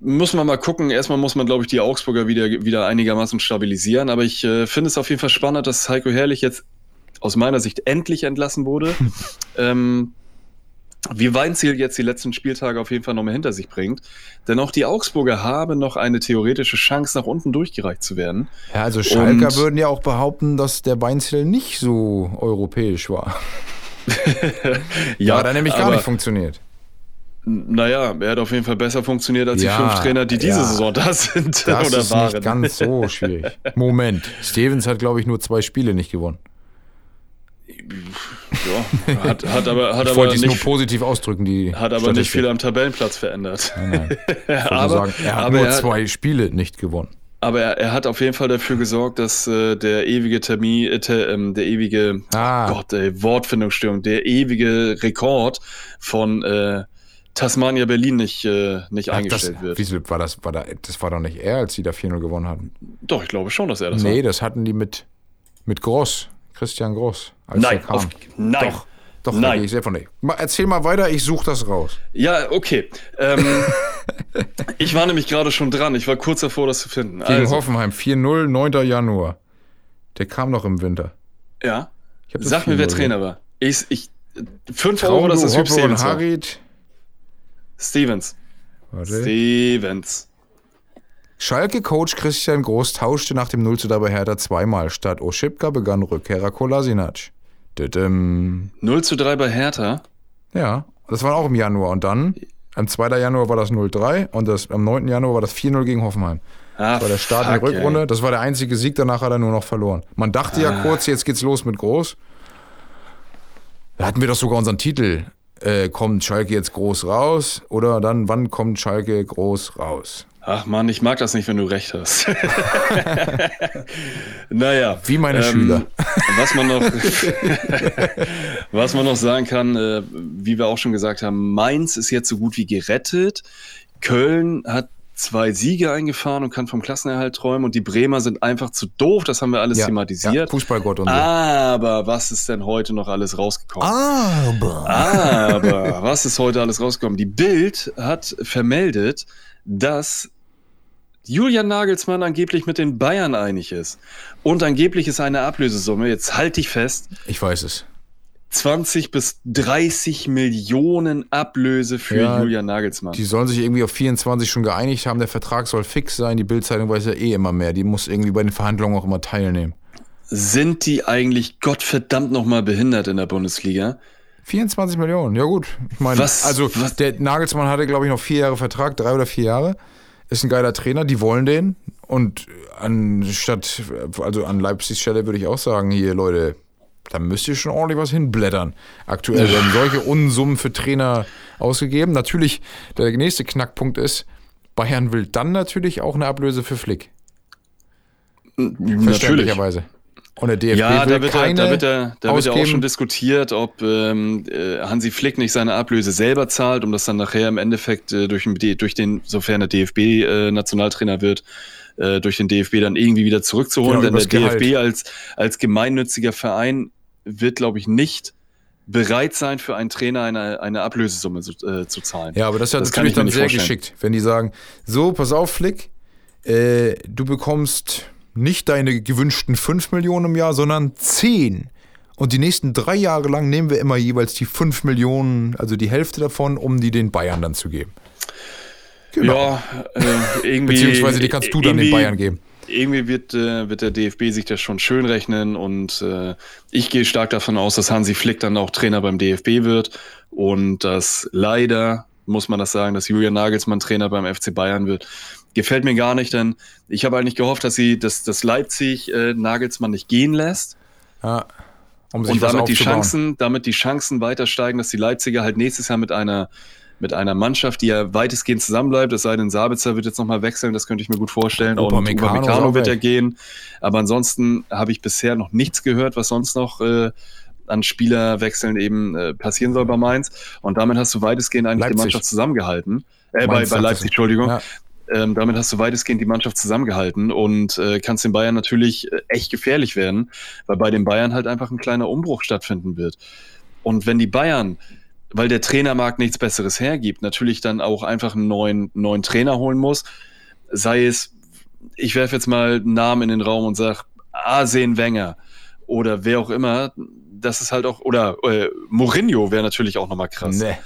Speaker 3: muss man mal gucken. Erstmal muss man, glaube ich, die Augsburger wieder, wieder einigermaßen stabilisieren. Aber ich äh, finde es auf jeden Fall spannend, dass Heiko Herrlich jetzt aus meiner Sicht endlich entlassen wurde. ähm, wie Weinziel jetzt die letzten Spieltage auf jeden Fall nochmal hinter sich bringt. Denn auch die Augsburger haben noch eine theoretische Chance, nach unten durchgereicht zu werden.
Speaker 2: Ja, also Schalker
Speaker 3: Und-
Speaker 2: würden ja auch behaupten, dass der Weinzel nicht so europäisch war. Ja, hat er nämlich gar nicht funktioniert.
Speaker 3: Naja, er hat auf jeden Fall besser funktioniert als
Speaker 2: Ja,
Speaker 3: die fünf Trainer, die diese
Speaker 2: ja.
Speaker 3: Saison da sind
Speaker 2: Das
Speaker 3: oder
Speaker 2: ist
Speaker 3: waren.
Speaker 2: nicht ganz so schwierig. Moment, Stevens hat, glaube ich, nur zwei Spiele nicht gewonnen.
Speaker 3: ja, hat, hat aber, hat
Speaker 2: Ich wollte es nur
Speaker 3: nicht,
Speaker 2: positiv ausdrücken, die
Speaker 3: hat aber nicht viel am Tabellenplatz verändert.
Speaker 2: Nein, wollte
Speaker 3: aber,
Speaker 2: sagen, er hat nur
Speaker 3: er, hat-
Speaker 2: zwei Spiele nicht gewonnen.
Speaker 3: aber er, er hat auf jeden Fall dafür gesorgt, dass äh, der ewige Termin, äh, ähm, der ewige,
Speaker 2: Ah.
Speaker 3: Gott, ey, Wortfindungsstörung, der ewige Rekord von äh, Tasmania Berlin nicht, äh, nicht
Speaker 2: Ach, das,
Speaker 3: eingestellt wird.
Speaker 2: wieso war das, war da, das war doch nicht er, als die da 4-0 gewonnen hatten.
Speaker 3: Doch, ich glaube schon, dass er das
Speaker 2: nee,
Speaker 3: war.
Speaker 2: das hatten die mit, mit Gross, Christian Gross, als
Speaker 3: Nein,
Speaker 2: kam.
Speaker 3: auf, nein.
Speaker 2: Doch, doch,
Speaker 3: Nein.
Speaker 2: ich sehr von dir. Mal, Erzähl mal weiter, ich suche das raus.
Speaker 3: Ja, okay. Ähm, ich war nämlich gerade schon dran. Ich war kurz davor, das zu finden.
Speaker 2: Gegen
Speaker 3: Also,
Speaker 2: Hoffenheim, 4-0, 9. Januar. Der kam noch im Winter.
Speaker 3: ja. Sag mir, wer
Speaker 2: 4-0
Speaker 3: Trainer war. Ich, ich, 5 Euro, das Hüb
Speaker 2: Hoppe und. Harit.
Speaker 3: Stevens.
Speaker 2: Warte.
Speaker 3: Stevens.
Speaker 2: Schalke-Coach Christian Groß tauschte nach dem 0 zu dabei Hertha zweimal. Statt Oschipka begann Rückkehrer Kolasinac. Düdüm.
Speaker 3: 0 zu 3 bei Hertha.
Speaker 2: Ja, das war auch im Januar. Und dann, am 2. Januar war das 0-3 und das, am 9. Januar war das 4-0 gegen Hoffenheim.
Speaker 3: Ah,
Speaker 2: Das war der Start in der
Speaker 3: fuck,
Speaker 2: Rückrunde.
Speaker 3: ey.
Speaker 2: Das war der einzige Sieg, danach hat er nur noch verloren. Man dachte ja kurz, jetzt geht's los mit Groß. Da hatten wir doch sogar unseren Titel. Äh, kommt Schalke jetzt groß raus? Oder dann, wann kommt Schalke groß raus?
Speaker 3: Ach Mann, ich mag das nicht, wenn du recht hast. naja.
Speaker 2: Wie meine
Speaker 3: ähm,
Speaker 2: Schüler.
Speaker 3: Was man noch, was man noch sagen kann, äh, wie wir auch schon gesagt haben, Mainz ist jetzt so gut wie gerettet. Köln hat zwei Siege eingefahren und kann vom Klassenerhalt träumen und die Bremer sind einfach zu doof, das haben wir alles
Speaker 2: Ja,
Speaker 3: thematisiert.
Speaker 2: ja, Fußballgott und so.
Speaker 3: Aber was ist denn heute noch alles rausgekommen?
Speaker 1: Aber
Speaker 3: Aber was ist heute alles rausgekommen? Die Bild hat vermeldet, dass Julian Nagelsmann angeblich mit den Bayern einig ist und angeblich ist eine Ablösesumme, jetzt halte ich fest,
Speaker 2: Ich weiß es.
Speaker 3: 20 bis 30 Millionen Ablöse für
Speaker 2: Ja,
Speaker 3: Julian Nagelsmann.
Speaker 2: Die sollen sich irgendwie auf 24 schon geeinigt haben. Der Vertrag soll fix sein. Die Bildzeitung weiß ja eh immer mehr. Die muss irgendwie bei den Verhandlungen auch immer teilnehmen.
Speaker 3: Sind die eigentlich Gottverdammt nochmal behindert in der Bundesliga?
Speaker 2: 24 Millionen, ja gut. Ich meine,
Speaker 3: Was-
Speaker 2: also
Speaker 3: was-
Speaker 2: der Nagelsmann hatte, glaube ich, noch vier Jahre Vertrag, drei oder vier Jahre. Ist ein geiler Trainer, die wollen den. Und anstatt, also an Leipzigs Stelle würde ich auch sagen, hier Leute, da müsst ihr schon ordentlich was hinblättern. Aktuell werden solche Unsummen für Trainer ausgegeben. Natürlich, der nächste Knackpunkt ist, Bayern will dann natürlich auch eine Ablöse für Flick. Verständlicherweise. Und der DFB
Speaker 3: Ja, da wird, er,
Speaker 2: keine
Speaker 3: da wird, er, da wird ja auch schon diskutiert, ob ähm, äh, Hansi Flick nicht seine Ablöse selber zahlt, um das dann nachher im Endeffekt äh, durch, den durch den, sofern der DFB-Nationaltrainer wird, äh, durch den DFB dann irgendwie wieder zurückzuholen.
Speaker 2: Genau,
Speaker 3: Denn der
Speaker 2: Gehalt.
Speaker 3: DFB als, als gemeinnütziger Verein wird, glaube ich, nicht bereit sein, für einen Trainer eine, eine Ablösesumme zu, äh, zu zahlen.
Speaker 2: Ja, aber das ist ja
Speaker 3: Das kann
Speaker 2: natürlich dann sehr
Speaker 3: vorstellen.
Speaker 2: geschickt, wenn die sagen, so, pass auf, Flick, äh, du bekommst nicht deine gewünschten 5 Millionen im Jahr, sondern 10. Und die nächsten drei Jahre lang nehmen wir immer jeweils die 5 Millionen, also die Hälfte davon, um die den Bayern dann zu geben. Genau.
Speaker 3: Ja, äh, irgendwie.
Speaker 2: Beziehungsweise die kannst du dann den Bayern geben.
Speaker 3: Irgendwie wird, äh, wird der DFB sich das schon schön rechnen und äh, ich gehe stark davon aus, dass Hansi Flick dann auch Trainer beim DFB wird und dass leider, muss man das sagen, dass Julian Nagelsmann Trainer beim FC Bayern wird. Gefällt mir gar nicht, denn ich habe eigentlich gehofft, dass sie, dass, dass Leipzig äh, Nagelsmann nicht gehen lässt
Speaker 2: Ja, um sich
Speaker 3: und damit die. Chancen, damit die Chancen weiter steigen, dass die Leipziger halt nächstes Jahr mit einer mit einer Mannschaft, die ja weitestgehend zusammenbleibt, es sei denn, Sabitzer wird jetzt nochmal wechseln, das könnte ich mir gut vorstellen.
Speaker 2: Upamecano
Speaker 3: und Upamecano wird ja
Speaker 2: weg.
Speaker 3: gehen. Aber ansonsten habe ich bisher noch nichts gehört, was sonst noch äh, an Spielerwechseln eben äh, passieren soll bei Mainz. Und damit hast du weitestgehend eigentlich die
Speaker 2: Leipzig.
Speaker 3: Mannschaft zusammengehalten. Äh, bei,
Speaker 2: Mainz,
Speaker 3: bei
Speaker 2: sagtest
Speaker 3: Leipzig. Entschuldigung.
Speaker 2: Ja.
Speaker 3: Ähm, damit hast du weitestgehend die Mannschaft zusammengehalten und äh, kannst den Bayern natürlich äh, echt gefährlich werden, weil bei den Bayern halt einfach ein kleiner Umbruch stattfinden wird. Und wenn die Bayern, weil der Trainermarkt nichts Besseres hergibt, natürlich dann auch einfach einen neuen, neuen Trainer holen muss, sei es, ich werfe jetzt mal einen Namen in den Raum und sage, Arsene Wenger oder wer auch immer, das ist halt auch, oder äh, Mourinho wäre natürlich auch nochmal krass.
Speaker 2: Nee.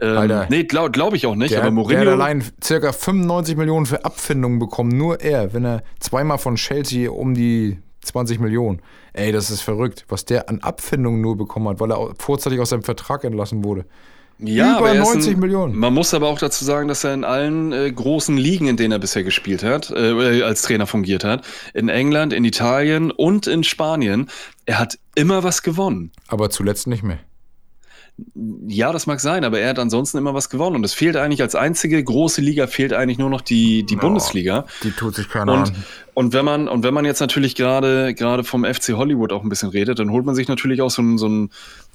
Speaker 3: Ähm,
Speaker 2: Alter.
Speaker 3: nee, glaube glaub ich auch nicht,
Speaker 2: Der,
Speaker 3: aber
Speaker 2: der
Speaker 3: Mourinho.
Speaker 2: hat allein circa 95 Millionen für Abfindungen bekommen, nur er, wenn er zweimal von Chelsea um die 20 Millionen. Ey, das ist verrückt, was der an Abfindungen nur bekommen hat, weil er vorzeitig aus seinem Vertrag entlassen wurde.
Speaker 3: Ja,
Speaker 2: Über
Speaker 3: aber er ist
Speaker 2: 90
Speaker 3: ein,
Speaker 2: Millionen.
Speaker 3: Man muss aber auch dazu sagen, dass er in allen äh, großen Ligen, in denen er bisher gespielt hat, äh, als Trainer fungiert hat, in England, in Italien und in Spanien, er hat immer was gewonnen.
Speaker 2: Aber zuletzt nicht mehr.
Speaker 3: Ja, das mag sein, aber er hat ansonsten immer was gewonnen. Und es fehlt eigentlich als einzige große Liga, fehlt eigentlich nur noch die, die Bundesliga.
Speaker 2: Die tut sich keiner
Speaker 3: Und,
Speaker 2: an.
Speaker 3: und wenn man, und wenn man jetzt natürlich gerade, gerade vom FC Hollywood auch ein bisschen redet, dann holt man sich natürlich auch so einen, so einen,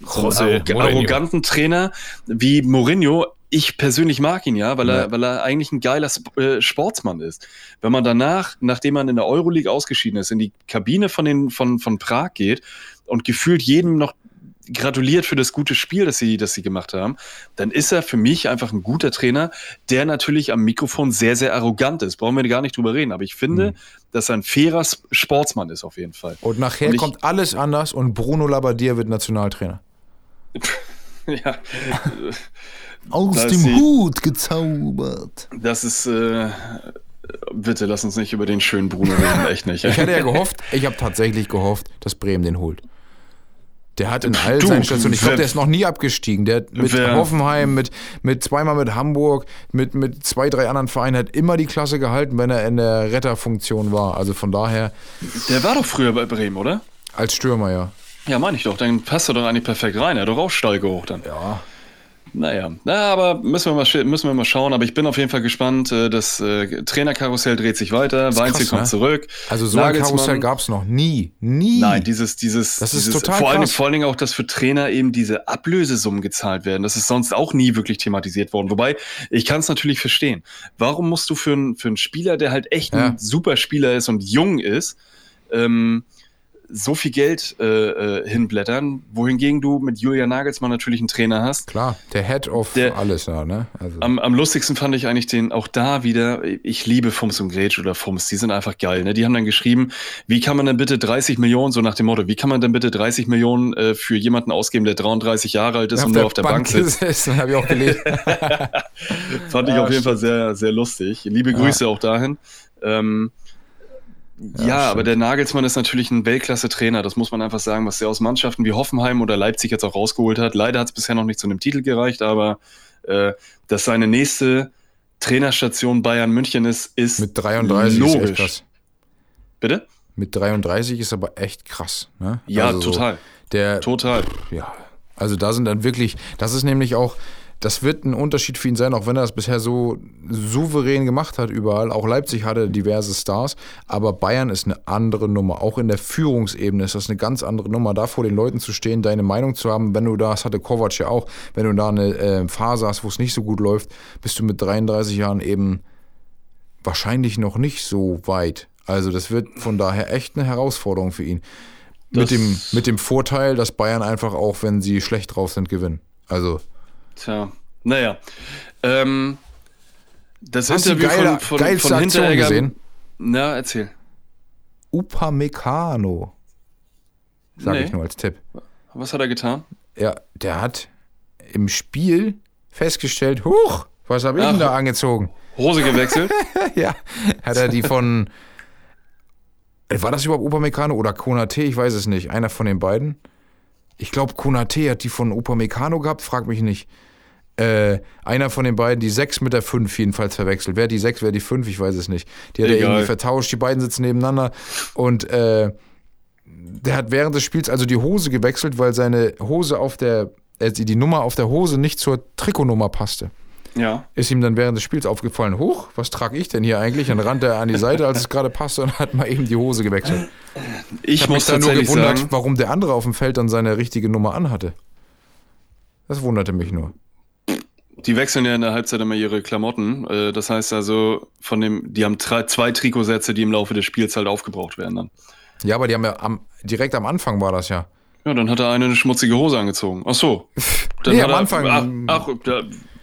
Speaker 3: so einen
Speaker 2: Mourinho.
Speaker 3: arroganten Trainer wie Mourinho. Ich persönlich mag ihn ja, weil er,
Speaker 2: Ja.
Speaker 3: weil er eigentlich ein geiler äh, Sportsmann ist. Wenn man danach, nachdem man in der Euroleague ausgeschieden ist, in die Kabine von, den, von, von Prag geht und gefühlt jedem noch gratuliert für das gute Spiel, das sie, das sie gemacht haben, dann ist er für mich einfach ein guter Trainer, der natürlich am Mikrofon sehr, sehr arrogant ist. Brauchen wir gar nicht drüber reden. Aber ich finde, dass er ein fairer Sportsmann ist auf jeden Fall.
Speaker 2: Und nachher
Speaker 3: Und ich-
Speaker 2: kommt alles anders und Bruno Labbadia wird Nationaltrainer.
Speaker 3: ja,
Speaker 1: Aus dem
Speaker 3: sie.
Speaker 1: Hut gezaubert.
Speaker 3: das ist. Äh, bitte lass uns nicht über den schönen Bruno reden, echt nicht.
Speaker 2: Ich hatte ja gehofft, ich habe tatsächlich gehofft, dass Bremen den holt. Der hat in all
Speaker 3: Du,
Speaker 2: seinen Stationen, ich glaube, der ist noch nie abgestiegen. Der hat mit
Speaker 3: Wer-
Speaker 2: Hoffenheim, mit, mit zweimal mit Hamburg, mit, mit zwei, drei anderen Vereinen, hat immer die Klasse gehalten, wenn er in der Retterfunktion war. Also von daher
Speaker 3: Der war doch früher bei Bremen, oder?
Speaker 2: als Stürmer, ja.
Speaker 3: Ja, meine ich doch. Dann passt er doch eigentlich perfekt rein. Er hat doch auch Stall hoch dann.
Speaker 2: Ja.
Speaker 3: Naja, na, aber müssen wir, mal, müssen wir mal schauen. Aber ich bin auf jeden Fall gespannt. Äh, Das äh, Trainerkarussell dreht sich weiter. Weinziel
Speaker 2: krass,
Speaker 3: kommt
Speaker 2: ne?
Speaker 3: zurück.
Speaker 2: Also so ein Karussell gab es noch nie. Nie.
Speaker 3: Nein, dieses, dieses,
Speaker 2: Das ist
Speaker 3: dieses
Speaker 2: total
Speaker 3: vor, allen,
Speaker 2: krass.
Speaker 3: vor allen Dingen auch, dass für Trainer eben diese Ablösesummen gezahlt werden. Das ist sonst auch nie wirklich thematisiert worden. Wobei, ich kann es natürlich verstehen. Warum musst du für, einen für einen Spieler, der halt echt
Speaker 2: Ja.
Speaker 3: ein super Spieler ist und jung ist, ähm, so viel Geld äh, äh, hinblättern, wohingegen du mit Julian Nagelsmann natürlich einen Trainer hast.
Speaker 2: Klar, der Head of
Speaker 3: Der-
Speaker 2: alles da, ne? Also,
Speaker 3: Am, am lustigsten fand ich eigentlich den, auch da wieder, ich liebe Fums und Gretsch oder Fums, die sind einfach geil. Ne? Die haben dann geschrieben, wie kann man denn bitte 30 Millionen, so nach dem Motto, wie kann man denn bitte 30 Millionen äh, für jemanden ausgeben, der 33 Jahre alt ist und nur auf der Bank, sitzt?
Speaker 2: gesessen, habe ich auch gelesen.
Speaker 3: Fand ich
Speaker 2: Ja,
Speaker 3: auf jeden Fall sehr, sehr lustig. Liebe Grüße auch dahin. Ähm, ja, aber
Speaker 2: stimmt.
Speaker 3: der Nagelsmann ist natürlich ein Weltklasse-Trainer, das muss man einfach sagen, was der aus Mannschaften wie Hoffenheim oder Leipzig jetzt auch rausgeholt hat. Leider hat es bisher noch nicht zu einem Titel gereicht, aber äh, dass seine nächste Trainerstation Bayern München ist, ist
Speaker 2: Mit 33 ist
Speaker 3: logisch.
Speaker 2: echt krass.
Speaker 3: Bitte?
Speaker 2: Mit 33 ist aber echt krass, ne?
Speaker 3: Ja,
Speaker 2: Also so
Speaker 3: total.
Speaker 2: Der,
Speaker 3: Total.
Speaker 2: ja, also da sind dann wirklich, das ist nämlich auch, das wird ein Unterschied für ihn sein, auch wenn er das bisher so souverän gemacht hat überall. Auch Leipzig hatte diverse Stars, aber Bayern ist eine andere Nummer. Auch in der Führungsebene ist das eine ganz andere Nummer. Da vor den Leuten zu stehen, deine Meinung zu haben, wenn du da, das hatte Kovac ja auch, wenn du da eine äh, Phase hast, wo es nicht so gut läuft, bist du mit 33 Jahren eben wahrscheinlich noch nicht so weit. Also das wird von daher echt eine Herausforderung für ihn. Mit dem, mit dem Vorteil, dass Bayern einfach auch, wenn sie schlecht drauf sind, gewinnen. Also
Speaker 3: Tja, naja. Ähm, das
Speaker 2: Hast
Speaker 3: Interview
Speaker 2: geile-
Speaker 3: von, von,
Speaker 2: geilste
Speaker 3: von Hinteregger.
Speaker 2: gesehen?
Speaker 3: Na, erzähl.
Speaker 2: Upamecano, sage
Speaker 3: Nee.
Speaker 2: ich nur als Tipp.
Speaker 3: Was hat er getan?
Speaker 2: Ja, der hat im Spiel festgestellt, huch, was habe ich denn da angezogen?
Speaker 3: Hose gewechselt?
Speaker 2: ja, hat er die von, Äh, war das überhaupt Upamecano oder Konate? Ich weiß es nicht. Einer von den beiden. Ich glaube, Konate hat die von Upamecano gehabt, frag mich nicht. Äh, einer von den beiden, die 6 mit der 5 jedenfalls verwechselt. Wer die 6, wer die 5, ich weiß es nicht. Die hat er
Speaker 3: Egal.
Speaker 2: irgendwie vertauscht, die beiden sitzen nebeneinander und äh, der hat während des Spiels also die Hose gewechselt, weil seine Hose auf der, äh, die Nummer auf der Hose nicht zur Trikotnummer passte.
Speaker 3: ja.
Speaker 2: Ist ihm dann während des Spiels aufgefallen, hoch, was trage ich denn hier eigentlich? Dann rannte er an die Seite, als es gerade passte und hat mal eben die Hose gewechselt.
Speaker 3: Ich,
Speaker 2: Ich habe mich
Speaker 3: muss
Speaker 2: dann nur gewundert,
Speaker 3: sagen,
Speaker 2: warum der andere auf dem Feld dann seine richtige Nummer anhatte. Das wunderte mich nur.
Speaker 3: Die wechseln ja in der Halbzeit immer ihre Klamotten. Äh, Das heißt also, von dem, die haben zwei Trikotsätze, die im Laufe des Spiels halt aufgebraucht werden dann.
Speaker 2: Ja, aber die haben ja am, direkt am Anfang war das ja.
Speaker 3: Ja, dann hat er eine, eine schmutzige Hose angezogen. Ach so. Dann
Speaker 2: Nee, am
Speaker 3: er,
Speaker 2: Anfang-
Speaker 3: Ach, ach da,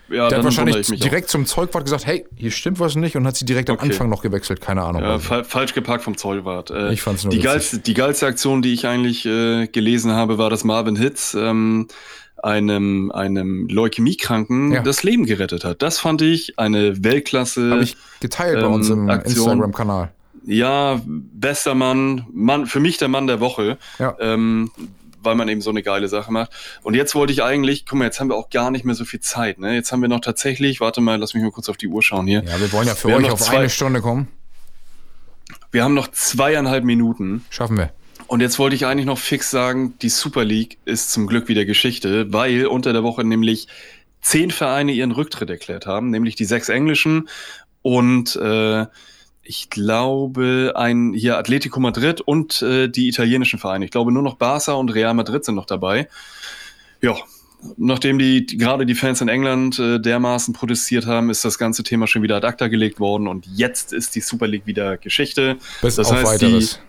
Speaker 3: ja,
Speaker 2: Der hat wahrscheinlich direkt zum Zeugwart gesagt, hey, hier stimmt was nicht und hat sie direkt am
Speaker 3: Okay.
Speaker 2: Anfang noch gewechselt. Keine Ahnung.
Speaker 3: auch. Ja, fa falsch geparkt vom Zollwart. Äh,
Speaker 2: Ich fand's nur
Speaker 3: die geilste, die geilste Aktion, die ich eigentlich äh, gelesen habe, war, dass Marvin Hitz ähm, einem, einem Leukämiekranken
Speaker 2: Ja.
Speaker 3: das Leben gerettet hat. Das fand ich eine Weltklasse.
Speaker 2: Habe ich geteilt bei
Speaker 3: ähm,
Speaker 2: uns im
Speaker 3: Aktion.
Speaker 2: Instagram-Kanal.
Speaker 3: Ja, bester Mann, Mann, für mich der Mann der Woche,
Speaker 2: Ja.
Speaker 3: ähm, weil man eben so eine geile Sache macht. Und jetzt wollte ich eigentlich, guck mal, jetzt haben wir auch gar nicht mehr so viel Zeit. Ne? Jetzt haben wir noch tatsächlich, warte mal, lass mich mal kurz auf die Uhr schauen hier.
Speaker 2: Ja, wir wollen ja für
Speaker 3: Wir
Speaker 2: euch
Speaker 3: noch
Speaker 2: auf
Speaker 3: zwei-
Speaker 2: eine Stunde kommen.
Speaker 3: Wir haben noch zweieinhalb Minuten.
Speaker 2: Schaffen wir.
Speaker 3: Und jetzt wollte ich eigentlich noch fix sagen, die Super League ist zum Glück wieder Geschichte, weil unter der Woche nämlich zehn Vereine ihren Rücktritt erklärt haben, nämlich die sechs englischen und äh, ich glaube ein hier Atletico Madrid und äh, die italienischen Vereine. Ich glaube nur noch Barca und Real Madrid sind noch dabei. Ja, nachdem die, die gerade die Fans in England äh, dermaßen protestiert haben, ist das ganze Thema schon wieder ad acta gelegt worden und jetzt ist die Super League wieder Geschichte.
Speaker 2: Bis
Speaker 3: Das
Speaker 2: auf
Speaker 3: heißt, die-
Speaker 2: weiteres.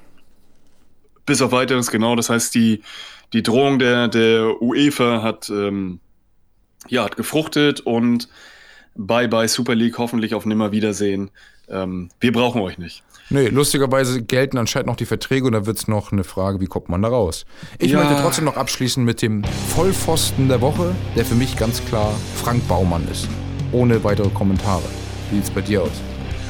Speaker 3: Bis auf weiteres, genau. Das heißt, die, die Drohung der, der UEFA hat, ähm, ja, hat gefruchtet und bye bye Super League, hoffentlich auf Nimmerwiedersehen. Ähm, wir brauchen euch nicht.
Speaker 2: Nee, lustigerweise gelten anscheinend noch die Verträge und da wird es noch eine Frage, wie kommt man da raus? Ich
Speaker 3: Ja.
Speaker 2: möchte trotzdem noch abschließen mit dem Vollpfosten der Woche, der für mich ganz klar Frank Baumann ist. Ohne weitere Kommentare. Wie sieht's bei dir aus?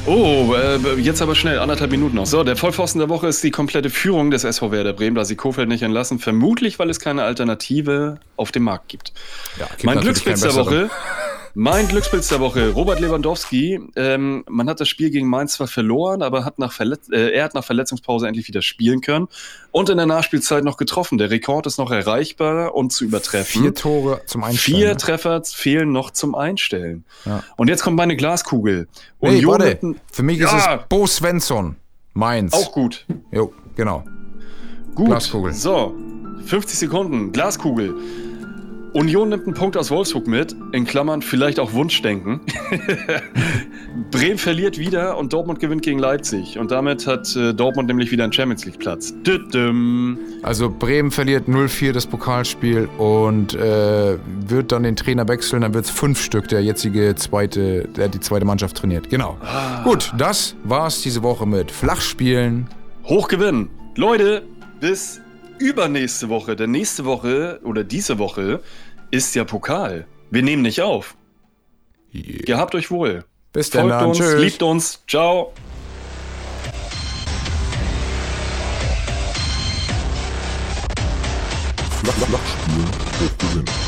Speaker 3: Oh, äh, jetzt aber schnell, anderthalb Minuten noch. So, der Vollpfosten der Woche ist die komplette Führung des SV Werder Bremen, da sie Kofeld nicht entlassen. Vermutlich, weil es keine Alternative auf dem Markt gibt.
Speaker 2: Ja, gibt
Speaker 3: Mein Glückspilz der. Woche. Mein Glückspilz der Woche, Robert Lewandowski. Ähm, man hat das Spiel gegen Mainz zwar verloren, aber hat nach Verletz äh, er hat nach Verletzungspause endlich wieder spielen können und in der Nachspielzeit noch getroffen. Der Rekord ist noch erreichbar und zu übertreffen.
Speaker 2: Vier Tore zum Einstellen.
Speaker 3: Vier
Speaker 2: ne?
Speaker 3: Treffer fehlen noch zum Einstellen.
Speaker 2: Ja.
Speaker 3: Und jetzt kommt meine Glaskugel.
Speaker 2: Nee,
Speaker 3: Union
Speaker 2: warte. Für mich ist
Speaker 3: Ja.
Speaker 2: es Bo Svensson. Mainz.
Speaker 3: auch gut.
Speaker 2: Jo, genau.
Speaker 3: Gut.
Speaker 2: Glaskugel.
Speaker 3: So, 50 Sekunden. Glaskugel. Union nimmt einen Punkt aus Wolfsburg mit, in Klammern vielleicht auch Wunschdenken. Bremen verliert wieder und Dortmund gewinnt gegen Leipzig. Und damit hat äh, Dortmund nämlich wieder einen Champions League Platz. Düdüm.
Speaker 2: Also Bremen verliert 0-4 das Pokalspiel und äh, wird dann den Trainer wechseln. Dann wird es fünf Stück, der jetzige zweite, der die zweite Mannschaft trainiert. Genau. Gut, das war's diese Woche mit Flachspielen.
Speaker 3: Hochgewinnen. Leute, bis übernächste Woche. Denn nächste Woche oder diese Woche ist ja Pokal. Wir nehmen nicht auf. Gehabt euch wohl.
Speaker 2: Bis dann.
Speaker 3: Folgt uns,
Speaker 2: Tschüss.
Speaker 3: liebt uns. Ciao.
Speaker 1: Flach, Flachspiel hochgewinnen.